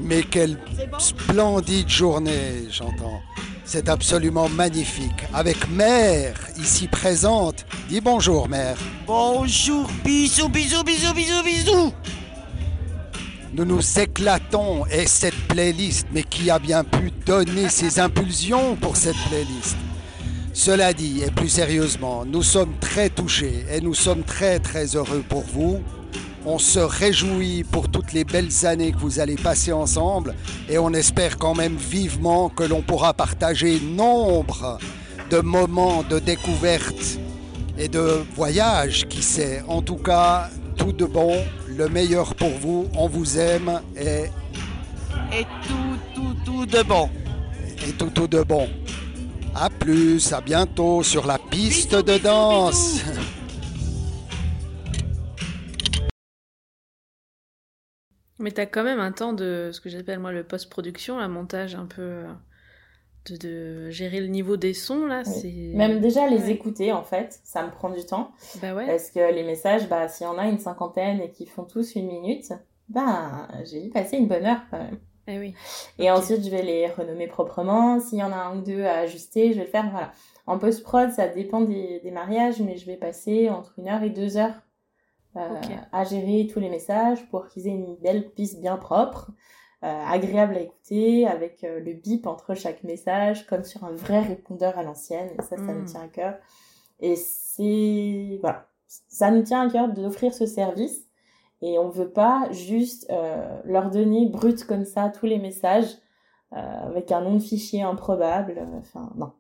mais quelle splendide journée, j'entends. C'est absolument magnifique. Avec Mère, ici présente. Dis bonjour, Mère. Bonjour, bisous, bisous, bisous, bisous, bisous. Nous nous éclatons et cette playlist, mais qui a bien pu donner ses impulsions pour cette playlist? Cela dit, et plus sérieusement, nous sommes très touchés et nous sommes très très heureux pour vous. On se réjouit pour toutes les belles années que vous allez passer ensemble et on espère quand même vivement que l'on pourra partager nombre de moments de découverte et de voyage, qui sait. En tout cas, tout de bon, le meilleur pour vous, on vous aime et... Et tout, tout, tout de bon. Et tout, tout de bon. À plus, à bientôt sur la piste de danse. Mais t'as quand même un temps de ce que j'appelle moi le post-production, un montage un peu euh, de, de, gérer le niveau des sons là. C'est même déjà les écouter en fait, ça me prend du temps. Bah ouais. Parce que les messages, bah s'il y en a une cinquantaine et qui font tous une minute, bah j'ai y passé une bonne heure quand même. Eh oui. Et ensuite je vais les renommer proprement. S'il y en a un ou deux à ajuster, je vais le faire. Voilà. En post-prod, ça dépend des, des mariages, mais je vais passer entre une heure et deux heures euh, à gérer tous les messages pour qu'ils aient une belle piste bien propre, euh, agréable à écouter, avec euh, le bip entre chaque message, comme sur un vrai répondeur à l'ancienne. Et ça, ça Mm. nous tient à cœur. Et c'est... Voilà. Ça nous tient à cœur d'offrir ce service. Et on veut pas juste euh, leur donner brut comme ça tous les messages euh, avec un nom de fichier improbable. Enfin, non.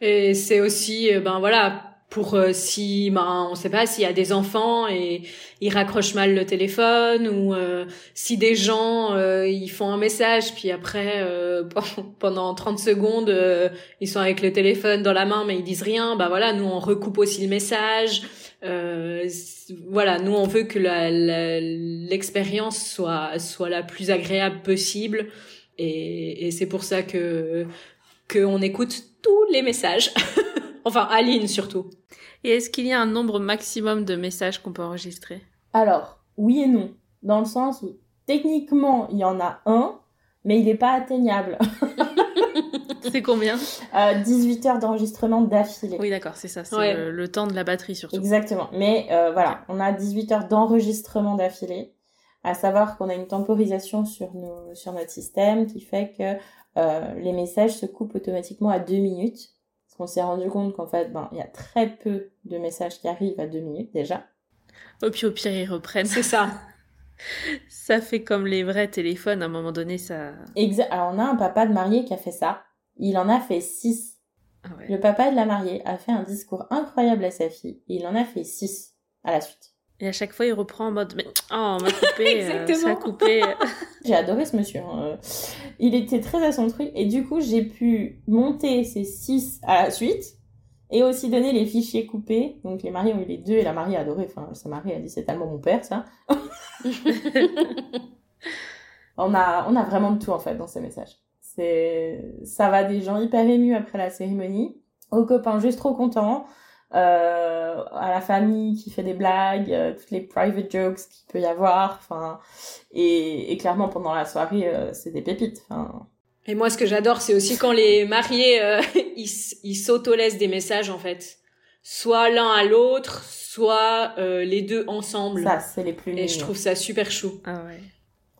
Et c'est aussi, ben voilà, pour euh, si, ben on sait pas s'il y a des enfants et ils raccrochent mal le téléphone ou euh, si des gens euh, ils font un message puis après euh, pendant 30 secondes euh, ils sont avec le téléphone dans la main mais ils disent rien, ben voilà, nous on recoupe aussi le message. Euh, voilà, nous on veut que l'expérience soit soit la plus agréable possible et, et c'est pour ça que qu'on écoute tous les messages. enfin, Aline surtout. Et est-ce qu'il y a un nombre maximum de messages qu'on peut enregistrer? Alors, oui et non. Dans le sens où, techniquement, il y en a un, mais il n'est pas atteignable. C'est combien? Euh, 18 heures d'enregistrement d'affilée. Oui, d'accord, c'est ça. C'est Ouais. le, le temps de la batterie surtout. Exactement. Mais euh, voilà, on a 18 heures d'enregistrement d'affilée. À savoir qu'on a une temporisation sur, nos, sur notre système qui fait que euh, les messages se coupent automatiquement à 2 minutes. Qu'on s'est rendu compte qu'en fait, ben, il y a très peu de messages qui arrivent à 2 minutes déjà. Et puis au pire, ils reprennent. C'est ça. Ça fait comme les vrais téléphones. À un moment donné, ça. Exa Alors, on a un papa de mariée qui a fait ça. Il en a fait 6. Ah ouais. Le papa de la mariée a fait un discours incroyable à sa fille. Et il en a fait 6 à la suite. Et à chaque fois, il reprend en mode Mais oh, on m'a coupé, euh, ça a coupé. J'ai adoré ce monsieur. hein. Euh, Il était très à son truc. Et du coup, j'ai pu monter ces 6 à la suite. Et aussi donner les fichiers coupés. Donc les mariés ont eu les deux et la mariée a adoré. Enfin, sa mariée a dit c'est tellement mon père ça. On a, on a vraiment de tout en fait dans ces messages. C'est, ça va des gens hyper émus après la cérémonie, aux copains juste trop contents, euh, à la famille qui fait des blagues, euh, toutes les private jokes qu'il peut y avoir, enfin, et, et clairement pendant la soirée, euh, c'est des pépites. Enfin, Et moi, ce que j'adore, c'est aussi quand les mariés, euh, ils, ils s'auto-laissent des messages, en fait. Soit l'un à l'autre, soit euh, les deux ensemble. ça, c'est les plus Et je trouve ça super chou. ah ouais.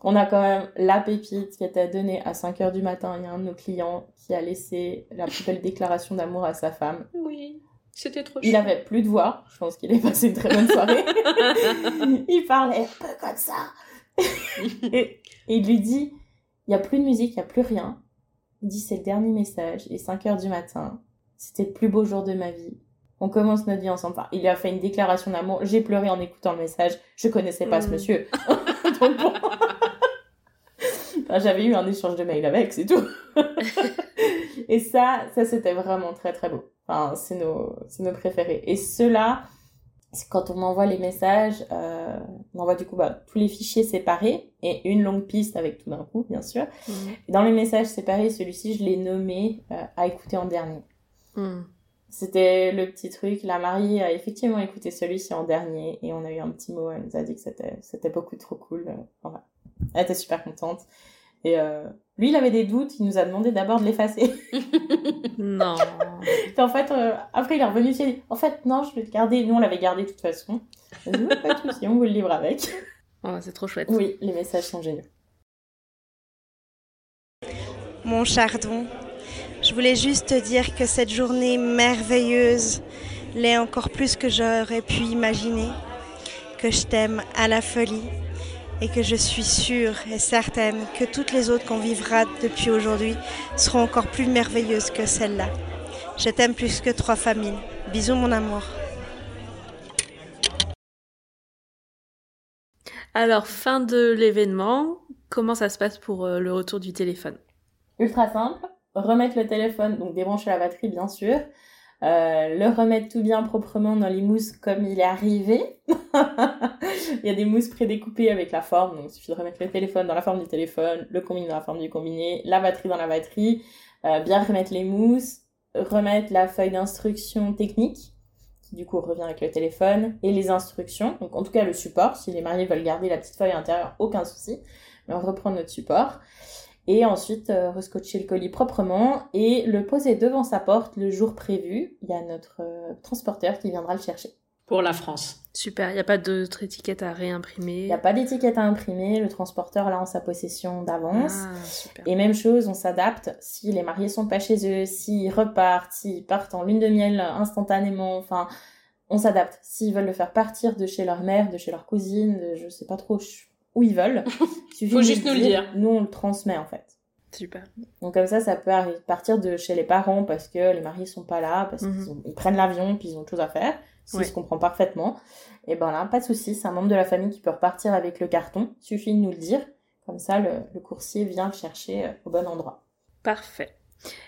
On a quand même la pépite qui était donnée à 5 heures du matin. Il y a un de nos clients qui a laissé la plus belle déclaration d'amour à sa femme. Oui, c'était trop. Il avait plus de voix. Je pense qu'il est passé une très bonne soirée. il parlait un peu comme ça. et, et il lui dit, il n'y a plus de musique, il n'y a plus rien. Il dit, c'est le dernier message. Et 5 heures du matin, c'était le plus beau jour de ma vie. On commence notre vie ensemble. Enfin, il a fait une déclaration d'amour. J'ai pleuré en écoutant le message. Je connaissais pas ce Mm. monsieur. Donc bon. Enfin, J'avais eu un échange de mails avec, c'est tout. et ça, ça c'était vraiment très très beau. Enfin, c'est nos, c'est nos préférés. Et ceux-là, c'est quand on envoie les messages, euh, on envoie du coup bah, tous les fichiers séparés et une longue piste avec tout d'un coup, bien sûr. Et dans les messages séparés, celui-ci, je l'ai nommé euh, à écouter en dernier. Mhm. C'était le petit truc. La mariée a effectivement écouté celui-ci en dernier et on a eu un petit mot. Elle nous a dit que c'était, c'était beaucoup trop cool. Euh, Voilà. Elle était super contente. Et euh, lui, il avait des doutes. Il nous a demandé d'abord de l'effacer. Non. En fait, euh, après, il est revenu. Il a dit En fait, non, je vais le garder. Nous, on l'avait gardé de toute façon. Dit, Ouais, pas de souci, on vous le livre avec. Oh, c'est trop chouette. Oui, les messages sont géniaux. Mon chardon, je Je voulais juste te dire que cette journée merveilleuse l'est encore plus que j'aurais pu imaginer, que je t'aime à la folie et que je suis sûre et certaine que toutes les autres qu'on vivra depuis aujourd'hui seront encore plus merveilleuses que celle-là. Je t'aime plus que trois familles. Bisous mon amour. Alors, fin de l'événement, comment ça se passe pour euh, le retour du téléphone? Ultra simple, remettre le téléphone, donc débrancher la batterie bien sûr, euh, le remettre tout bien proprement dans les mousses comme il est arrivé. il y a des mousses prédécoupées avec la forme, donc il suffit de remettre le téléphone dans la forme du téléphone, le combiné dans la forme du combiné, la batterie dans la batterie, euh, bien remettre les mousses, remettre la feuille d'instruction technique, qui du coup revient avec le téléphone, et les instructions, donc en tout cas le support, si les mariés veulent garder la petite feuille à l'intérieur, aucun souci, mais on reprend notre support et ensuite euh, rescotcher le colis proprement et le poser devant sa porte le jour prévu. Il y a notre euh, transporteur qui viendra le chercher. Pour la France. Super, il n'y a pas d'autre étiquette à réimprimer? Il n'y a pas d'étiquette à imprimer, le transporteur l'a en sa possession d'avance. Ah, et même chose, on s'adapte si les mariés sont pas chez eux, s'ils repartent, s'ils partent en lune de miel instantanément, enfin, on s'adapte. S'ils veulent le faire partir de chez leur mère, de chez leur cousine, de, je sais pas trop, où ils veulent. Il Faut juste nous le dire. Nous, on le transmet en fait. Super. Donc comme ça, ça peut partir de chez les parents parce que les mariés sont pas là, parce qu'ils mhm. prennent l'avion puis ils ont autre chose à faire. Si se comprend parfaitement. Et ben là, pas de souci, c'est un membre de la famille qui peut repartir avec le carton. Suffit de nous le dire. Comme ça, le, le coursier vient le chercher euh, au bon endroit. Parfait.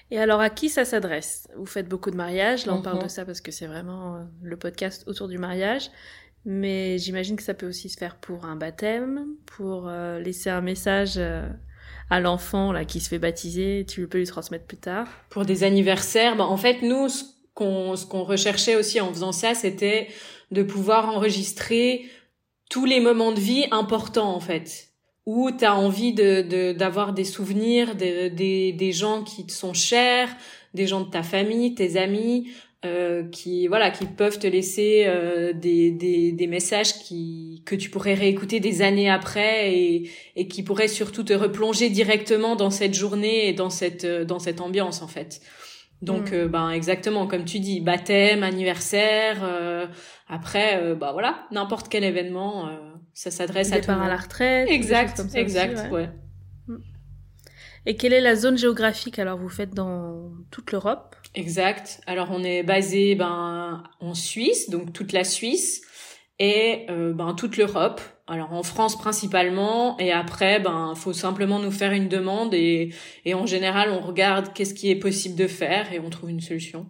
Et alors, à qui ça s'adresse? Vous faites beaucoup de mariages. Là, on parle de mhm. ça parce que c'est vraiment euh, le podcast autour du mariage. Mais j'imagine que ça peut aussi se faire pour un baptême, pour euh, laisser un message euh, à l'enfant là qui se fait baptiser, tu peux lui transmettre plus tard. Pour des anniversaires, bah, en fait nous ce qu'on ce qu'on recherchait aussi en faisant ça, c'était de pouvoir enregistrer tous les moments de vie importants en fait. Où tu as envie de d'avoir des souvenirs des, des des gens qui te sont chers, des gens de ta famille, tes amis, euh, qui voilà qui peuvent te laisser euh, des, des, des, messages qui que tu pourrais réécouter des années après et, et qui pourraient surtout te replonger directement dans cette journée et dans cette euh, dans cette ambiance en fait donc mm. ben exactement comme tu dis baptême anniversaire après bah voilà n'importe quel événement ça s'adresse à tout à la retraite exact exact ouais. Et quelle est la zone géographique alors vous faites dans toute l'Europe? Exact. Alors on est basé ben en Suisse, donc toute la Suisse et euh, ben toute l'Europe. Alors en France principalement et après ben faut simplement nous faire une demande et et en général on regarde qu'est-ce qui est possible de faire et on trouve une solution.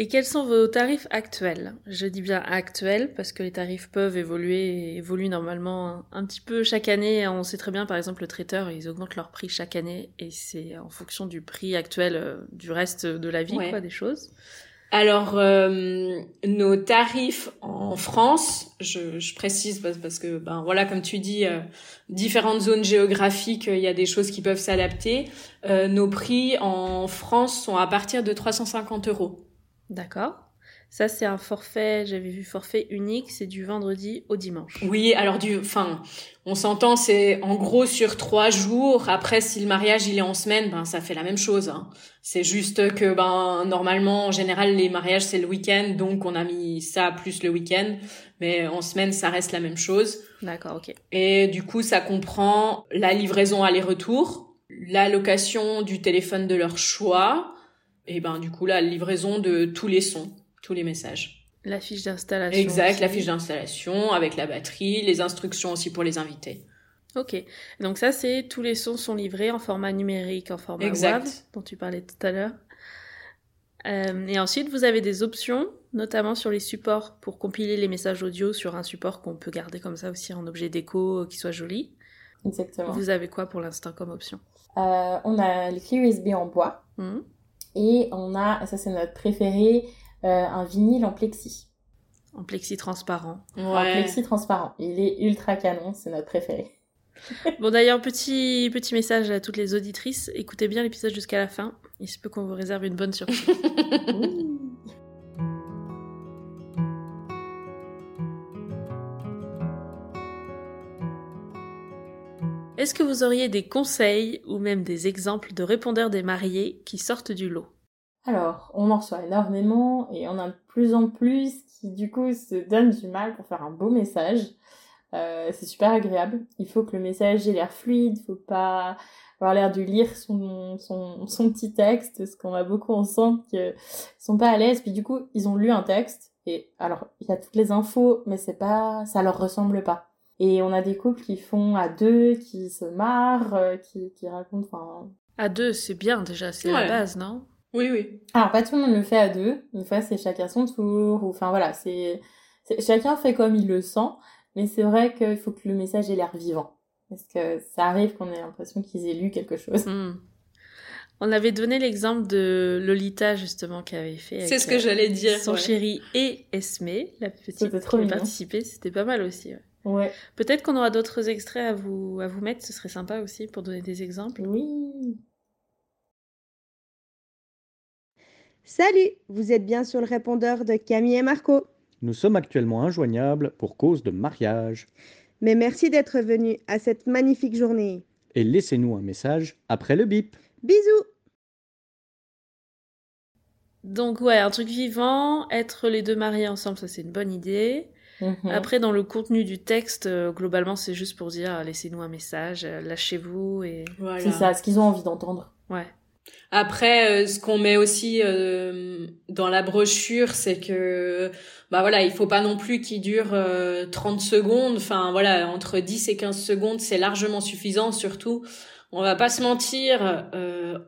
Et quels sont vos tarifs actuels? Je dis bien actuels parce que les tarifs peuvent évoluer et évoluent normalement un, petit peu chaque année. On sait très bien, par exemple, le traiteur, ils augmentent leur prix chaque année et c'est en fonction du prix actuel euh, du reste de la vie, quoi, des choses. Alors, euh, nos tarifs en France, je, je précise parce, que, ben voilà, comme tu dis, euh, différentes zones géographiques, il y a des choses qui peuvent s'adapter. nos prix en France sont à partir de 350 euros. D'accord. Ça, c'est un forfait, j'avais vu forfait unique, c'est du vendredi au dimanche. Oui, alors du, enfin, on s'entend, c'est en gros sur trois jours. Après, si le mariage il est en semaine, ben ça fait la même chose. Hein. C'est juste que ben normalement, en général, les mariages c'est le week-end, donc on a mis ça plus le week-end. Mais en semaine, ça reste la même chose. D'accord, ok. Et du coup, ça comprend la livraison aller-retour, la location du téléphone de leur choix et ben du coup la livraison de tous les sons, tous les messages. La fiche d'installation. Exact, la fiche d'installation avec la batterie, les instructions aussi pour les invités. Ok, donc ça c'est tous les sons sont livrés en format numérique, en format WAV dont tu parlais tout à l'heure. Euh, et ensuite vous avez des options, notamment sur les supports pour compiler les messages audio sur un support qu'on peut garder comme ça aussi en objet déco qui soit joli. Exactement. Vous avez quoi pour l'instant comme option? Euh, On a les clés USB en bois. Mmh. Et on a, ça c'est notre préféré, euh, un vinyle en plexi. En plexi transparent. Ouais. En plexi transparent. Il est ultra canon, c'est notre préféré. bon d'ailleurs, petit, petit message à toutes les auditrices, écoutez bien l'épisode jusqu'à la fin. Il se peut qu'on vous réserve une bonne surprise. Est-ce que vous auriez des conseils ou même des exemples de répondeurs des mariés qui sortent du lot? Alors, on en reçoit énormément et on a de plus en plus qui du coup se donnent du mal pour faire un beau message. Euh, c'est super agréable. Il faut que le message ait l'air fluide, faut pas avoir l'air de lire son, petit texte, parce qu'on a beaucoup, sent qu'ils sont pas à l'aise, puis du coup, ils ont lu un texte, et alors, il y a toutes les infos, mais c'est pas, ça leur ressemble pas. Et on a des couples qui font à deux, qui se marrent, euh, qui, qui racontent, enfin... À deux, c'est bien déjà, c'est la base, non? Oui, oui. Alors, pas tout le monde le fait à deux, une fois c'est chacun son tour, ou enfin voilà, c'est... Chacun fait comme il le sent, mais c'est vrai qu'il faut que le message ait l'air vivant. Parce que ça arrive qu'on ait l'impression qu'ils aient lu quelque chose. Hmm. On avait donné l'exemple de Lolita, justement, qui avait fait. C'est ce que j'allais dire. Son chéri et Esme, la petite qui a participé. C'était pas mal aussi. Ouais. Peut-être qu'on aura d'autres extraits à vous, à vous mettre. Ce serait sympa aussi pour donner des exemples. Oui. Salut, vous êtes bien sur le répondeur de Camille et Marco. Nous sommes actuellement injoignables pour cause de mariage. Mais merci d'être venu à cette magnifique journée. Et laissez-nous un message après le bip. Bisous Donc ouais, un truc vivant, être les deux mariés ensemble, ça c'est une bonne idée. Mhm. Après, dans le contenu du texte, euh, globalement, c'est juste pour dire laissez-nous un message, euh, lâchez-vous et. Voilà. C'est ça, ce qu'ils ont envie d'entendre. Ouais. Après, euh, ce qu'on met aussi dans la brochure, c'est que bah voilà, il faut pas non plus qu'il dure 30 secondes. Enfin voilà, entre 10 et 15 secondes, c'est largement suffisant. Surtout, on va pas se mentir,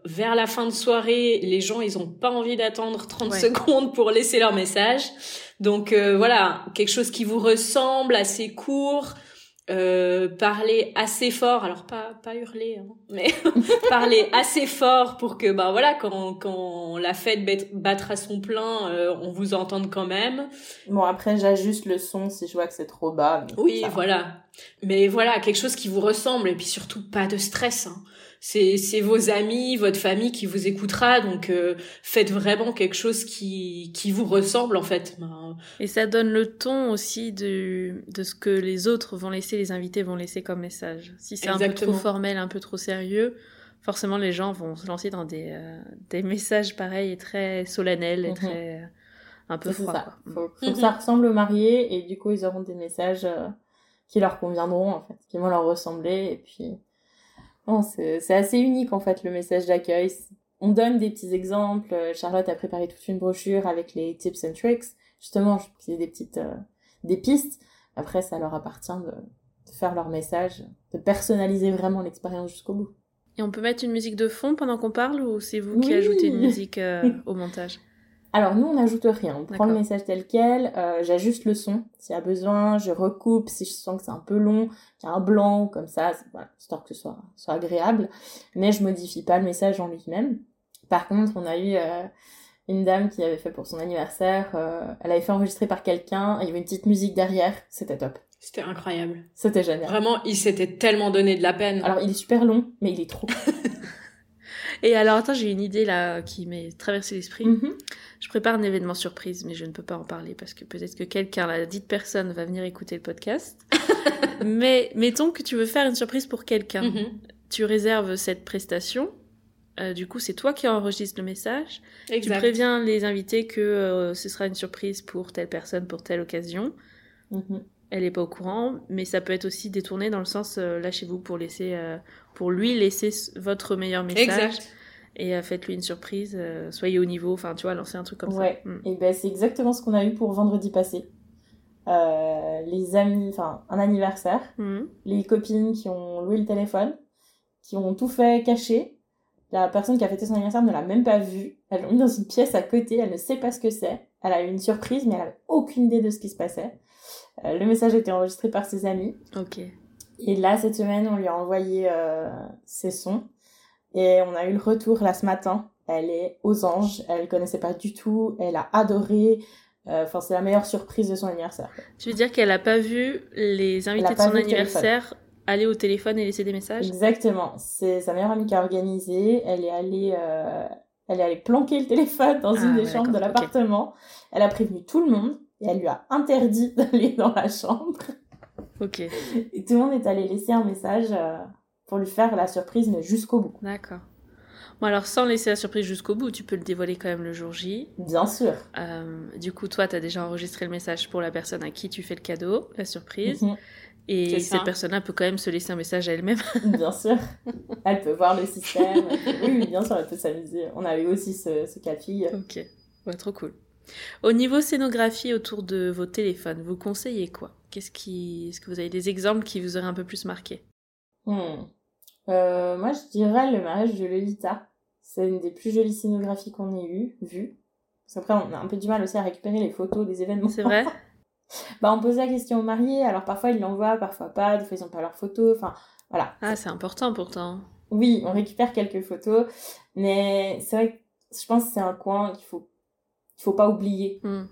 vers la fin de soirée, les gens, ils ont pas envie d'attendre 30 secondes pour laisser leur message. Donc euh, voilà, quelque chose qui vous ressemble, assez court, euh, parler assez fort, alors pas pas hurler, hein, mais parler assez fort pour que bah voilà quand quand la fête battra son plein, euh, on vous entende quand même. Bon après j'ajuste le son si je vois que c'est trop bas. oui voilà, mais voilà quelque chose qui vous ressemble et puis surtout pas de stress. Hein c'est c'est vos amis, votre famille qui vous écoutera. Donc euh, faites vraiment quelque chose qui qui vous ressemble en fait. Ben, Et ça donne le ton aussi de de ce que les autres vont laisser, les invités vont laisser comme message. Si c'est un peu trop formel, un peu trop sérieux, forcément les gens vont se lancer dans des euh, des messages pareils et très solennels et mhm. très euh, un peu froid. Ça. Faut, faut que ça ressemble aux mariés et du coup ils auront des messages qui leur conviendront en fait, qui vont leur ressembler et puis c'est assez unique en fait le message d'accueil. On donne des petits exemples. Charlotte a préparé toute une brochure avec les tips and tricks. Justement, je des petites euh, des pistes. Après, ça leur appartient de, faire leur message, de personnaliser vraiment l'expérience jusqu'au bout. Et on peut mettre une musique de fond pendant qu'on parle ou c'est vous qui ajoutez une musique euh, au montage? Alors nous, on n'ajoute rien. On prend le message tel quel, euh, j'ajuste le son s'il y a besoin, je recoupe si je sens que c'est un peu long, qu'il y a un blanc comme ça, voilà, histoire que ce soit, soit agréable. Mais je modifie pas le message en lui-même. Par contre, on a eu euh, une dame qui avait fait pour son anniversaire, euh, elle avait fait enregistrer par quelqu'un, il y avait une petite musique derrière, c'était top. C'était incroyable. C'était génial. Vraiment, il s'était tellement donné de la peine. Alors, il est super long, mais il est trop. Et alors, attends, j'ai une idée là qui m'est traversée l'esprit. Mm-hmm. Je prépare un événement surprise, mais je ne peux pas en parler parce que peut-être que quelqu'un, la dite personne, va venir écouter le podcast. mais mettons que tu veux faire une surprise pour quelqu'un. Mm-hmm. Tu réserves cette prestation. Euh, du coup, c'est toi qui enregistres le message. Tu préviens les invités que euh, ce sera une surprise pour telle personne, pour telle occasion. Mm-hmm. Elle n'est pas au courant, mais ça peut être aussi détourné dans le sens euh, lâchez-vous pour laisser pour lui laisser votre meilleur message. Exact. Et euh, faites-lui une surprise, euh, soyez au niveau, enfin tu vois, lancer un truc comme ça. Mm. Et ben c'est exactement ce qu'on a eu pour vendredi passé. Euh, les amis, enfin un anniversaire, mm. les copines qui ont loué le téléphone, qui ont tout fait cacher. La personne qui a fêté son anniversaire ne l'a même pas vu. Elle l'a mis dans une pièce à côté, elle ne sait pas ce que c'est. Elle a eu une surprise, mais elle avait aucune idée de ce qui se passait. le message a été enregistré par ses amis. Ok. Et là, cette semaine, on lui a envoyé euh, ses sons. Et on a eu le retour là ce matin. Elle est aux anges. Elle connaissait pas du tout. Elle a adoré. Euh, enfin, c'est la meilleure surprise de son anniversaire. Tu veux dire qu'elle a pas vu les invités de son anniversaire aller au téléphone et laisser des messages? Exactement. C'est sa meilleure amie qui a organisé. Elle est allée, euh, elle est allée planquer le téléphone dans une ah des chambres de l'appartement. Elle a prévenu tout le monde et elle lui a interdit d'aller dans la chambre. Ok. Et tout le monde est allé laisser un message euh, pour lui faire la surprise, jusqu'au bout. D'accord. Bon, alors sans laisser la surprise jusqu'au bout, tu peux le dévoiler quand même le jour J. Bien sûr. Euh, du coup, toi, tu as déjà enregistré le message pour la personne à qui tu fais le cadeau, la surprise. Mhm. Et cette personne-là peut quand même se laisser un message à elle-même. Bien sûr. Elle peut voir le système. oui, bien sûr, elle peut s'amuser. On a eu aussi ce, ce cas de fille. ok, ouais, trop cool. Au niveau scénographie autour de vos téléphones, vous conseillez quoi? Qu'est-ce qui, est-ce que vous avez des exemples qui vous auraient un peu plus marqué? Hmm. Euh, moi, je dirais le mariage de Lolita. C'est une des plus jolies scénographies qu'on ait eu, vues. Parce qu'après, on a un peu du mal aussi à récupérer les photos des événements. C'est vrai Bah, on pose la question aux mariés, alors parfois ils l'envoient, parfois pas, des fois ils ont pas leurs photos, enfin, voilà. Ah, c'est important pourtant. Oui, on récupère quelques photos, mais c'est vrai que je pense que c'est un coin qu'il faut, qu'il faut pas oublier. Hmm.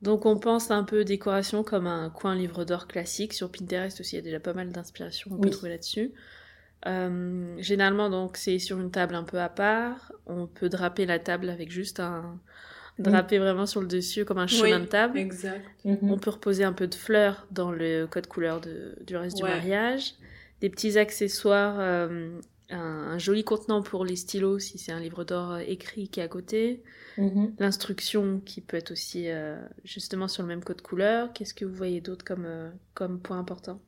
Donc on pense un peu décoration comme un coin livre d'or classique. Sur Pinterest aussi, il y a déjà pas mal d'inspiration qu'on peut Oui. trouver là-dessus. Euh, généralement, donc c'est sur une table un peu à part. On peut draper la table avec juste un drapé vraiment sur le dessus comme un chemin Oui, de table. Exact. Mhm. On peut reposer un peu de fleurs dans le code couleur de- du reste Ouais. du mariage. Des petits accessoires, euh, un, un joli contenant pour les stylos si c'est un livre d'or euh, écrit qui est à côté. Mhm. L'instruction qui peut être aussi euh, justement sur le même code couleur. Qu'est-ce que vous voyez d'autre comme, euh, comme point important?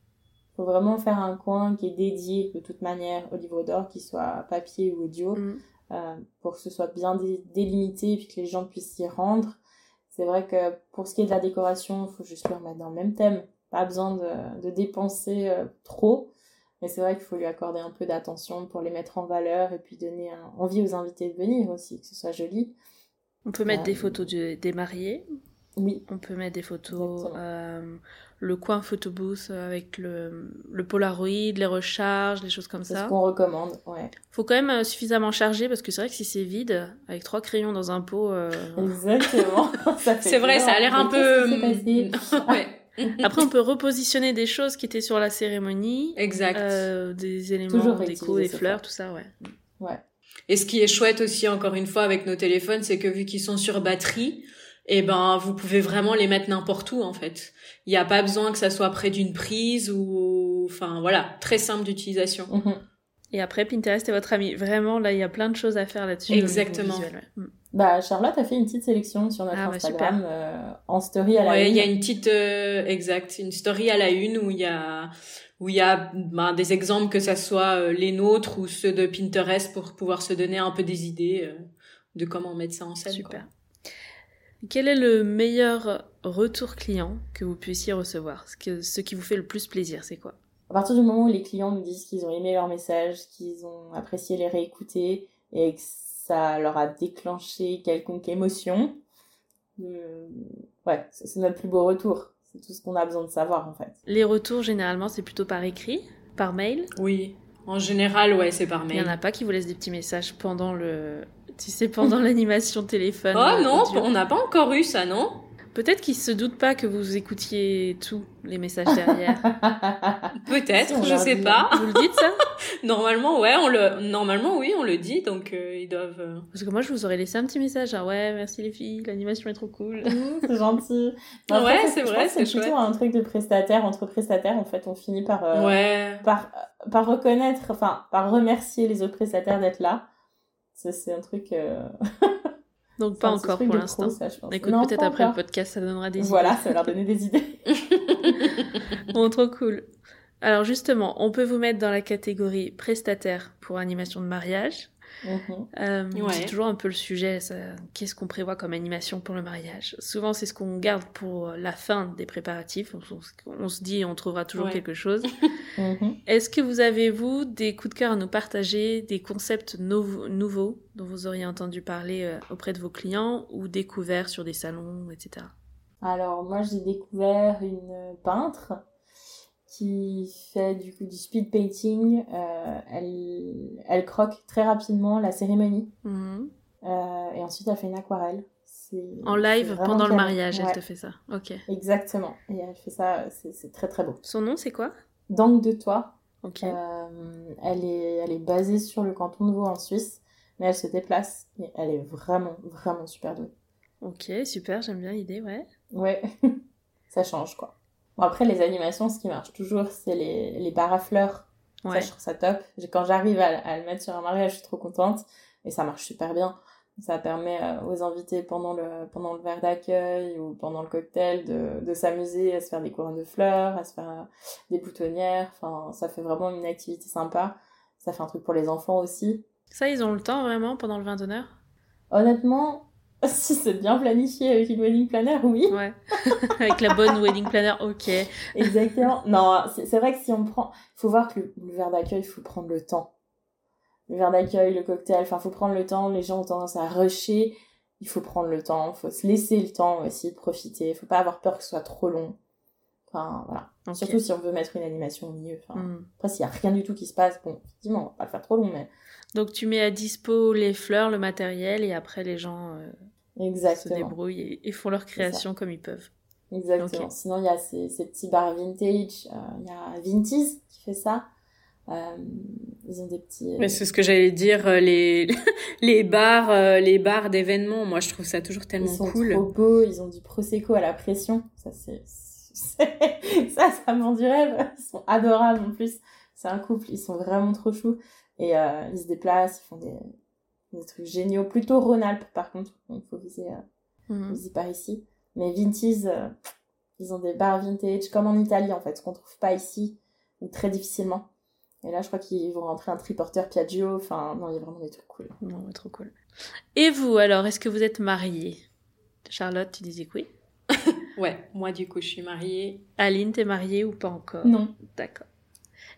Faut vraiment faire un coin qui est dédié de toute manière au livre d'or, qu'il soit papier ou audio, Mm. euh, pour que ce soit bien dé- délimité et puis que les gens puissent s'y rendre. C'est vrai que pour ce qui est de la décoration, il faut juste le remettre dans le même thème. Pas besoin de, de dépenser euh, trop, mais c'est vrai qu'il faut lui accorder un peu d'attention pour les mettre en valeur et puis donner un- envie aux invités de venir aussi, que ce soit joli. On peut mettre Euh, des photos de- des mariés. Oui, On peut mettre des photos, euh, le coin photo booth avec le, le Polaroid, les recharges, les choses comme c'est ça. ce qu'on recommande. Ouais. Faut quand même euh, suffisamment charger parce que c'est vrai que si c'est vide, avec trois crayons dans un pot, euh, Exactement. C'est vrai, peur. ça a l'air un peu. Après, on peut repositionner des choses qui étaient sur la cérémonie, Exact. euh, des éléments déco, des fleurs. tout ça, ouais. Ouais. Et ce qui est chouette aussi, encore une fois, avec nos téléphones, c'est que vu qu'ils sont sur batterie, eh ben, vous pouvez vraiment les mettre n'importe où, en fait. Il n'y a pas besoin que ça soit près d'une prise ou, enfin, voilà, très simple d'utilisation. Mhm. Et après, Pinterest est votre ami. Vraiment, là, il y a plein de choses à faire là-dessus. Exactement. visuel, ouais. Mm. Bah, Charlotte a fait une petite sélection sur notre Ah, bah, Instagram euh, en story à la Ouais, une. il y a une petite, euh, exact, une story à la une où il y a, où il y a ben, des exemples que ça soit euh, les nôtres ou ceux de Pinterest pour pouvoir se donner un peu des idées euh, de comment mettre ça en scène. Super. Quel est le meilleur retour client que vous puissiez recevoir? Ce, que, ce qui vous fait le plus plaisir, c'est quoi? À partir du moment où les clients nous disent qu'ils ont aimé leur message, qu'ils ont apprécié les réécouter et que ça leur a déclenché quelconque émotion, euh, ouais, c'est notre plus beau retour. C'est tout ce qu'on a besoin de savoir en fait. Les retours, généralement, c'est plutôt par écrit, par mail? Oui, en général, ouais, c'est par Il mail. n'y en a pas qui vous laissent des petits messages pendant le... Tu sais, pendant l'animation téléphone. Oh euh, non, audio. on n'a pas encore eu ça, non? Peut-être qu'ils se doutent pas que vous écoutiez tous les messages derrière. Peut-être, je sais pas. vous le dites ça? Normalement, ouais, on le, normalement, oui, on le dit, donc euh, ils doivent. euh, Parce que moi, je vous aurais laissé un petit message. Ah ouais, merci les filles, l'animation est trop cool. Mmh, c'est gentil. Après, Ouais, c'est vrai, c'est plutôt chouette. un truc de prestataire entre prestataires. En fait, on finit par euh, Ouais. par par reconnaître, enfin par remercier les autres prestataires d'être là. C'est un truc. euh, Donc pas encore pour l'instant. écoute peut-être après le podcast, ça donnera des Voilà, ça va leur donner des idées. idées. Bon, trop cool. Alors justement, on peut vous mettre dans la catégorie prestataire pour animation de mariage. Mhm. Euh, Ouais. C'est toujours un peu le sujet, qu'est-ce qu'on prévoit comme animation pour le mariage? Souvent, c'est ce qu'on garde pour la fin des préparatifs. On, on- on se dit, on trouvera toujours Ouais. quelque chose. Mhm. Est-ce que vous avez, vous, des coups de cœur à nous partager, des concepts nouveaux, nouveaux dont vous auriez entendu parler euh, auprès de vos clients ou découverts sur des salons, etc. Alors moi j'ai découvert une peintre qui fait du coup du speed painting. Euh, elle elle croque très rapidement la cérémonie Mhm. euh, et ensuite elle fait une aquarelle. En live, pendant le mariage, elle te fait ça. Ok. Exactement. Et elle fait ça, c'est c'est très très beau. Son nom, c'est quoi? Dangue de toi. Ok. Euh, elle, est, elle est basée sur le canton de Vaud en Suisse, mais elle se déplace et elle est vraiment, vraiment super douée. Ok, super, j'aime bien l'idée, ouais. Ouais, ça change quoi. Bon, après, les animations, ce qui marche toujours, c'est les, les barres à fleurs. Ça, Ouais. je trouve ça top. Quand j'arrive à, à le mettre sur un mariage, je suis trop contente. et ça marche super bien. Ça permet euh, aux invités pendant le, pendant le verre d'accueil ou pendant le cocktail de, de s'amuser à se faire des couronnes de fleurs, à se faire euh, des boutonnières. Enfin, ça fait vraiment une activité sympa. Ça fait un truc pour les enfants aussi. Ça, ils ont le temps vraiment pendant le vin d'honneur Honnêtement, si c'est bien planifié avec une wedding planner, oui. Ouais. avec la bonne wedding planner, ok. Exactement. Non, c'est vrai que si on prend. Il faut voir que le, le verre d'accueil, il faut prendre le temps le verre d'accueil, le cocktail, enfin faut prendre le temps, les gens ont tendance à rusher, il faut prendre le temps, il faut se laisser le temps aussi de profiter, il faut pas avoir peur que ce soit trop long. Enfin voilà. Surtout si on veut mettre une animation au milieu. Enfin, mm. Après s'il y a rien du tout qui se passe, bon, effectivement, on va pas le faire trop long, mais. Donc tu mets à dispo les fleurs, le matériel, et après les gens euh, se débrouillent et, font leur création comme ils peuvent. Exactement. Sinon il y a ces, ces petits bars vintage, euh, il y a Vinties qui fait ça. Euh, ils ont des petits. Mais c'est ce que j'allais dire, les les bars, euh, les bars d'événements. Moi, je trouve ça toujours tellement cool. Ils sont trop beaux. Ils ont du prosecco à la pression. Ça, c'est ça, ça m'en du rêve. Ils sont adorables en plus. C'est un couple. Ils sont vraiment trop choux et euh, ils se déplacent. Ils font des des trucs géniaux. Plutôt Rhône-Alpes, par contre. Il faut viser, euh, mhm. viser par ici. Mais Vinties, ils ont des bars vintage comme en Italie en fait, ce qu'on trouve pas ici ou très difficilement. Et là, je crois qu'ils vont rentrer un triporteur Piaggio. Enfin, non, il y a vraiment des trucs cool. Non, trop cool. Et vous, alors, est-ce que vous êtes mariée Charlotte, tu disais que oui Ouais, moi, du coup, je suis mariée. Aline, t'es mariée ou pas encore? Non. D'accord.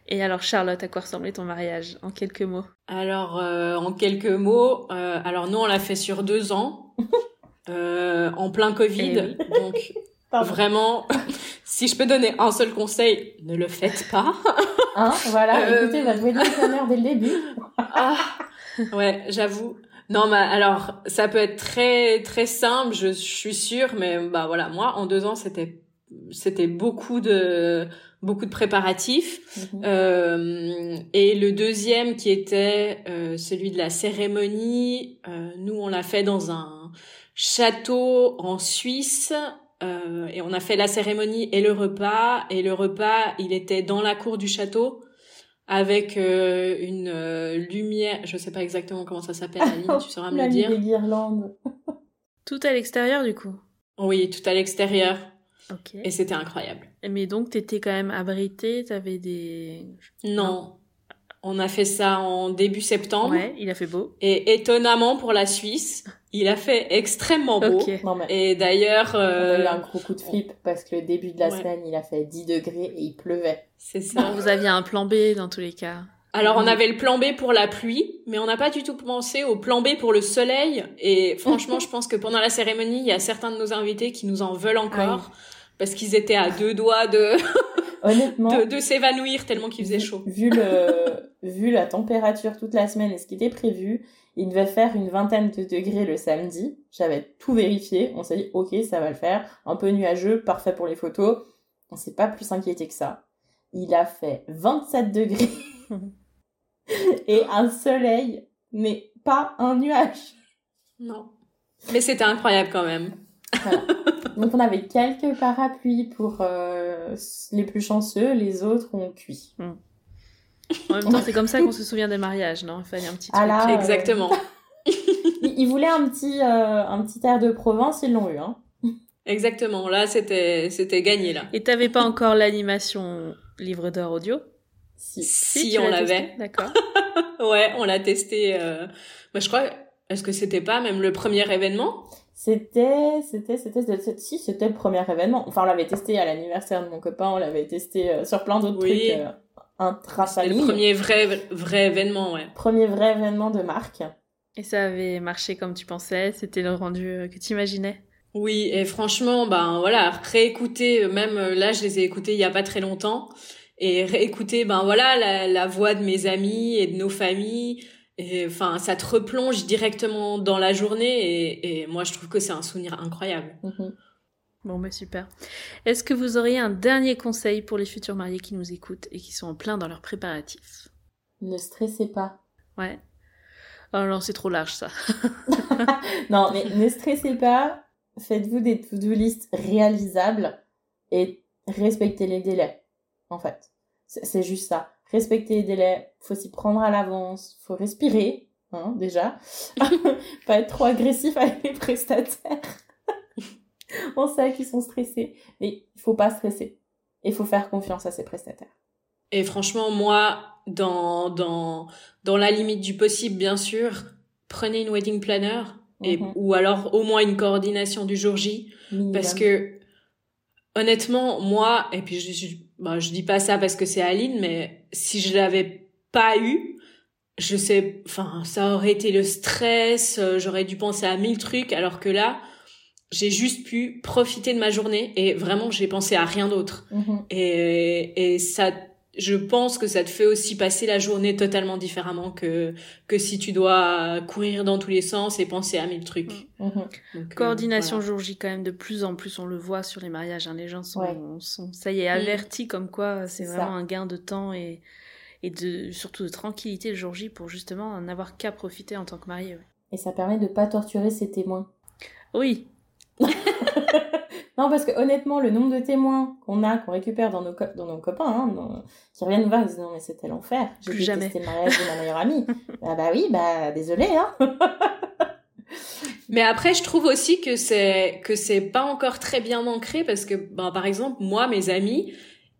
Et alors, Charlotte, à quoi ressemblait ton mariage En quelques mots? Alors, euh, en quelques mots, euh, alors nous, on l'a fait sur deux ans, euh, en plein Covid. Eh donc, Vraiment, si je peux donner un seul conseil, ne le faites pas. Hein, voilà, euh... écoutez votre wedding planner dès le début. ah, ouais, j'avoue. Non, mais alors, ça peut être très très simple, je, suis sûre, mais bah voilà, moi, en deux ans, c'était c'était beaucoup de beaucoup de préparatifs. Mhm. euh, et le deuxième qui était euh, celui de la cérémonie, euh, nous on l'a fait dans un château en Suisse euh, et on a fait la cérémonie et le repas. Et le repas, il était dans la cour du château avec euh, une euh, lumière. Je sais pas exactement comment ça s'appelle, Aline, tu sauras me le dire. Des guirlandes. tout à l'extérieur, du coup. Oui, tout à l'extérieur. Et c'était incroyable. Mais donc, t'étais quand même abritée, t'avais des. Non. On a fait ça en début septembre. Ouais, il a fait beau. Et étonnamment pour la Suisse, il a fait extrêmement beau. Et d'ailleurs... Euh... On a eu un gros coup de flip parce que le début de la semaine, il a fait 10 degrés et il pleuvait. C'est ça. Vous aviez un plan B dans tous les cas. Alors on avait le plan B pour la pluie, mais on n'a pas du tout pensé au plan B pour le soleil. Et franchement, je pense que pendant la cérémonie, il y a certains de nos invités qui nous en veulent encore. Ah parce qu'ils étaient à deux doigts de honnêtement de, s'évanouir tellement qu'il faisait chaud. Vu le vu la température toute la semaine et ce qui était prévu, il devait faire une vingtaine de degrés le samedi. J'avais tout vérifié. On s'est dit ok ça va le faire. Un peu nuageux, parfait pour les photos. On s'est pas plus inquiété que ça. Il a fait 27 degrés et un soleil, mais pas un nuage. Non. Mais c'était incroyable quand même. Donc on avait quelques parapluies pour euh, les plus chanceux, les autres ont cuit. Hmm. En même temps, c'est comme ça qu'on se souvient des mariages, non? Il fallait un petit ah truc. Ah Exactement. ils, voulaient un petit, euh, un petit air de Provence, ils l'ont eu. Hein. Exactement, là c'était c'était gagné là. Et t'avais pas encore l'animation livre d'or audio? Si, si, on l'avait. D'accord. ouais, on l'a testé. Euh... Bah, je crois, est-ce que c'était pas même le premier événement? C'était, c'était, c'était, si, c'était le premier événement. Enfin, on l'avait testé à l'anniversaire de mon copain, on l'avait testé euh, sur plein d'autres trucs euh, intra-famille. le premier vrai, vrai événement, ouais. Premier vrai événement de marque. Et ça avait marché comme tu pensais C'était le rendu euh, que tu imaginais Oui, et franchement, ben voilà, réécouter, même là, je les ai écoutés il y a pas très longtemps, et réécouter, ben voilà, la, la voix de mes amis et de nos familles, et enfin, ça te replonge directement dans la journée et, et moi je trouve que c'est un souvenir incroyable. Mhm. Bon, bah super. Est-ce que vous auriez un dernier conseil pour les futurs mariés qui nous écoutent et qui sont en plein dans leurs préparatifs? Ne stressez pas. Ouais. Oh non, c'est trop large ça. non, mais ne stressez pas. Faites-vous des to-do list réalisables et respectez les délais. En fait, c'est juste ça respecter les délais, faut s'y prendre à l'avance, faut respirer, hein, déjà. pas être trop agressif avec les prestataires. On sait qu'ils sont stressés, mais il faut pas stresser. Il faut faire confiance à ses prestataires. Et franchement, moi, dans, dans, dans la limite du possible, bien sûr, prenez une wedding planner et, Mhm. ou alors au moins une coordination du jour J. Parce que, honnêtement, moi, et puis je, je, bah, je dis pas ça parce que c'est Aline, mais si je l'avais pas eu, je sais, enfin, ça aurait été le stress, euh, j'aurais dû penser à mille trucs, alors que là, j'ai juste pu profiter de ma journée et vraiment, j'ai pensé à rien d'autre. Mhm. Et, et ça, je pense que ça te fait aussi passer la journée totalement différemment que, que si tu dois courir dans tous les sens et penser à mille trucs. Mhm. Donc, euh, Coordination voilà. jour J quand même de plus en plus on le voit sur les mariages hein. les gens sont, Ouais. sont ça y est avertis comme quoi c'est C'est ça. vraiment un gain de temps et, et de surtout de tranquillité le jour J pour justement n'avoir qu'à profiter en tant que marié ouais. Et ça permet de pas torturer ses témoins. oui Non, parce que honnêtement, le nombre de témoins qu'on a, qu'on récupère dans nos, dans nos copains, hein, dans- qui reviennent nous voir, ils disent non mais c'était l'enfer. J'ai détesté le mariage de ma meilleure amie. ah bah oui, bah désolé hein. Mais après, je trouve aussi que c'est que c'est pas encore très bien ancré parce que, ben, par exemple, moi, mes amis,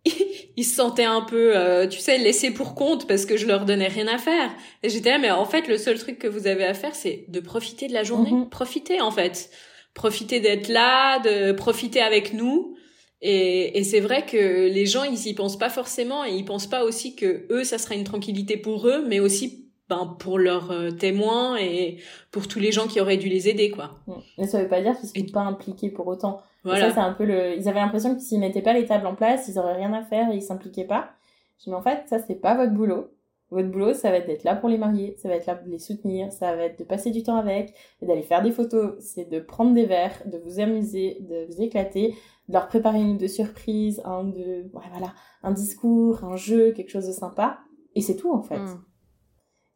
ils se sentaient un peu, euh, tu sais, laissés pour compte parce que je leur donnais rien à faire. Et j'étais là, mais en fait, le seul truc que vous avez à faire, c'est de profiter de la journée. Mhm. Profiter, en fait. Profiter d'être là, de profiter avec nous. Et, et c'est vrai que les gens, ils y pensent pas forcément et ils pensent pas aussi que eux, ça sera une tranquillité pour eux, mais aussi ben, pour leurs euh, témoins et pour tous les gens qui auraient dû les aider, quoi. Mais ça veut pas dire qu'ils Et- sont pas impliqués pour autant. Et. Ça, c'est un peu le. Ils avaient l'impression que s'ils mettaient pas les tables en place, ils auraient rien à faire et ils s'impliquaient pas. Je dis, mais en fait, ça, c'est pas votre boulot. Votre boulot, ça va être d'être là pour les mariés, ça va être là pour les soutenir, ça va être de passer du temps avec, d'aller faire des photos, c'est de prendre des verres, de vous amuser, de vous éclater, de leur préparer une de surprise, un de, ouais, voilà, un discours, un jeu, quelque chose de sympa. Et c'est tout, en fait. Mm.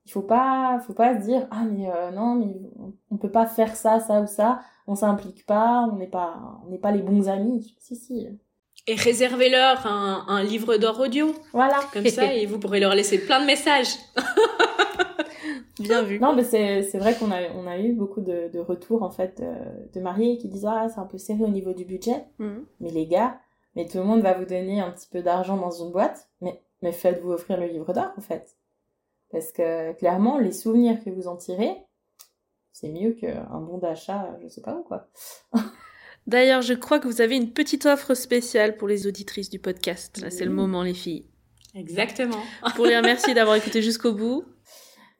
Il faut pas, faut pas se dire, ah, mais euh, non, mais on- on peut pas faire ça, ça ou ça, on s'implique pas, on n'est pas, on n'est pas les bons amis. Si, si. Et réservez-leur un, un livre d'or audio. Voilà. Comme ça, et vous pourrez leur laisser plein de messages. bien vu Non, mais c'est vrai qu'on a, on a eu beaucoup de, de retours, en fait, euh, de mariés qui disent, ah, c'est un peu serré au niveau du budget. Mhm. Mais les gars, mais tout le monde va vous donner un petit peu d'argent dans une boîte, mais, mais faites-vous offrir le livre d'or, en fait. Parce que, clairement, les souvenirs que vous en tirez, c'est mieux qu'un bon d'achat, je sais pas où, quoi. D'ailleurs, je crois que vous avez une petite offre spéciale pour les auditrices du podcast. Là, c'est le moment, les filles. Exactement. Pour les remercier d'avoir écouté jusqu'au bout.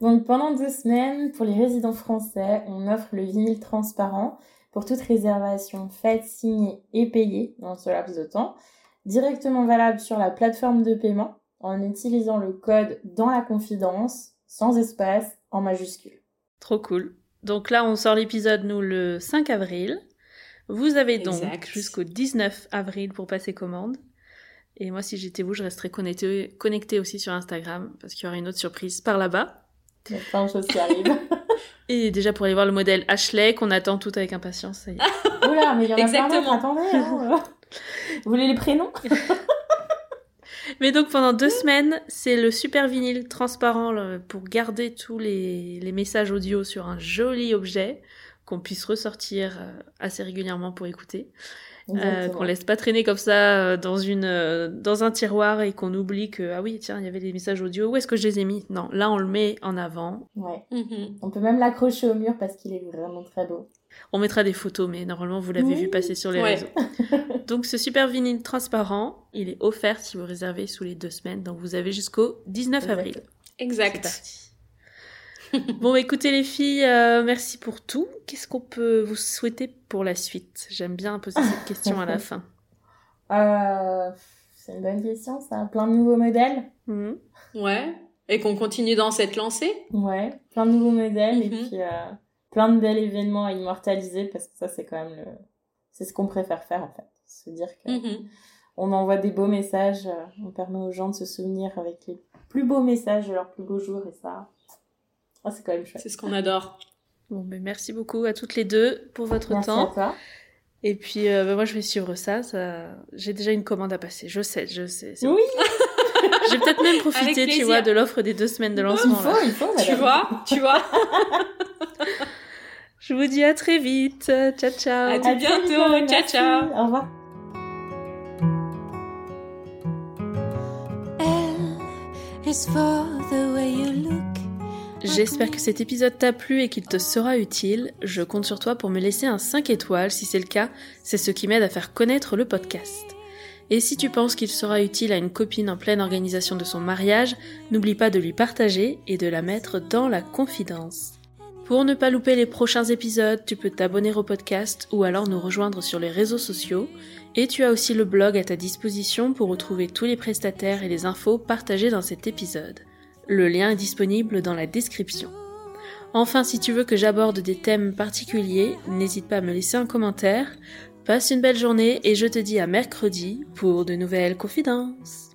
Donc pendant deux semaines, pour les résidents français, on offre le vinyle transparent pour toute réservation faite, signée et payée dans ce laps de temps, directement valable sur la plateforme de paiement en utilisant le code dans la confidence, sans espace, en majuscule. Trop cool. Donc là, on sort l'épisode, nous, le 5 avril. Vous avez donc jusqu'au 19 avril pour passer commande. Et moi, si j'étais vous, je resterais connectée connectée aussi sur Instagram parce qu'il y aura une autre surprise par là-bas. Il y a plein de choses qui arrivent. Et déjà pour aller voir le modèle Ashley qu'on attend tout avec impatience. Ça y est. Oula, mais il y en a Exactement. attendez. hein. Vous voulez les prénoms? Mais donc pendant deux semaines, c'est le super vinyle transparent là, pour garder tous les, les messages audio sur un joli objet qu'on puisse ressortir euh, assez régulièrement pour écouter. Euh, qu'on laisse pas traîner comme ça euh, dans une euh, dans un tiroir et qu'on oublie que ah oui tiens il y avait des messages audio où est-ce que je les ai mis? Non là on le met en avant Ouais. Mhm. On peut même l'accrocher au mur parce qu'il est vraiment très beau. on mettra des photos mais normalement vous l'avez Oui. vu passer sur les Ouais. réseaux donc ce super vinyle transparent il est offert si vous réservez sous les deux semaines donc vous avez jusqu'au 19 avril c'est Exact. bon écoutez les filles euh, merci pour tout qu'est-ce qu'on peut vous souhaiter pour la suite? J'aime bien poser cette question à la fin Euh, c'est une bonne question, ça. Plein de nouveaux modèles. Mhm. Ouais. Et qu'on continue dans cette lancée? Ouais, plein de nouveaux modèles et Mhm. puis euh, plein de bels événements à immortaliser parce que ça, c'est quand même le. C'est ce qu'on préfère faire en fait. Se dire que Mhm. on envoie des beaux messages, on permet aux gens de se souvenir avec les plus beaux messages de leurs plus beaux jours et ça. Ah, c'est quand même chouette. C'est ce qu'on adore. Bon, ben merci beaucoup à toutes les deux pour votre Merci temps. à toi. Et puis, euh, ben, moi, je vais suivre ça. ça... J'ai déjà une commande à passer. Je sais, je sais. Oui. Je vais peut-être même profiter, Avec tu vois, de l'offre des deux semaines de Il lancement. là. faut, il faut, Tu vois, tu vois. Je vous dis à très vite. Ciao, ciao. À très bientôt. vite, Ciao, ciao. Au revoir. Is for the way you look. J'espère que cet épisode t'a plu et qu'il te sera utile. Je compte sur toi pour me laisser un 5 étoiles. Si c'est le cas, c'est ce qui m'aide à faire connaître le podcast. Et si tu penses qu'il sera utile à une copine en pleine organisation de son mariage, n'oublie pas de lui partager et de la mettre dans la confidence. Pour ne pas louper les prochains épisodes, tu peux t'abonner au podcast ou alors nous rejoindre sur les réseaux sociaux. Et tu as aussi le blog à ta disposition pour retrouver tous les prestataires et les infos partagées dans cet épisode. Le lien est disponible dans la description. Enfin, si tu veux que j'aborde des thèmes particuliers, n'hésite pas à me laisser un commentaire. Passe une belle journée et je te dis à mercredi pour de nouvelles confidences.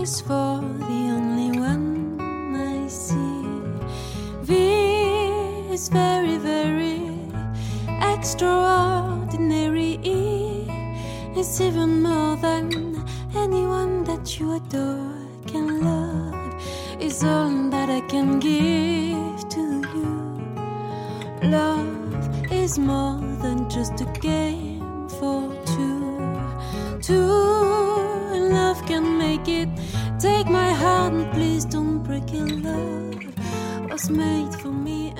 Is for the only one I see. Extraordinary. Is even more than anyone that you adore can love. Is all that I can give to you. Love is more than just a game for two. Two love can make it. Take my heart and please don't break it. Love was made for me.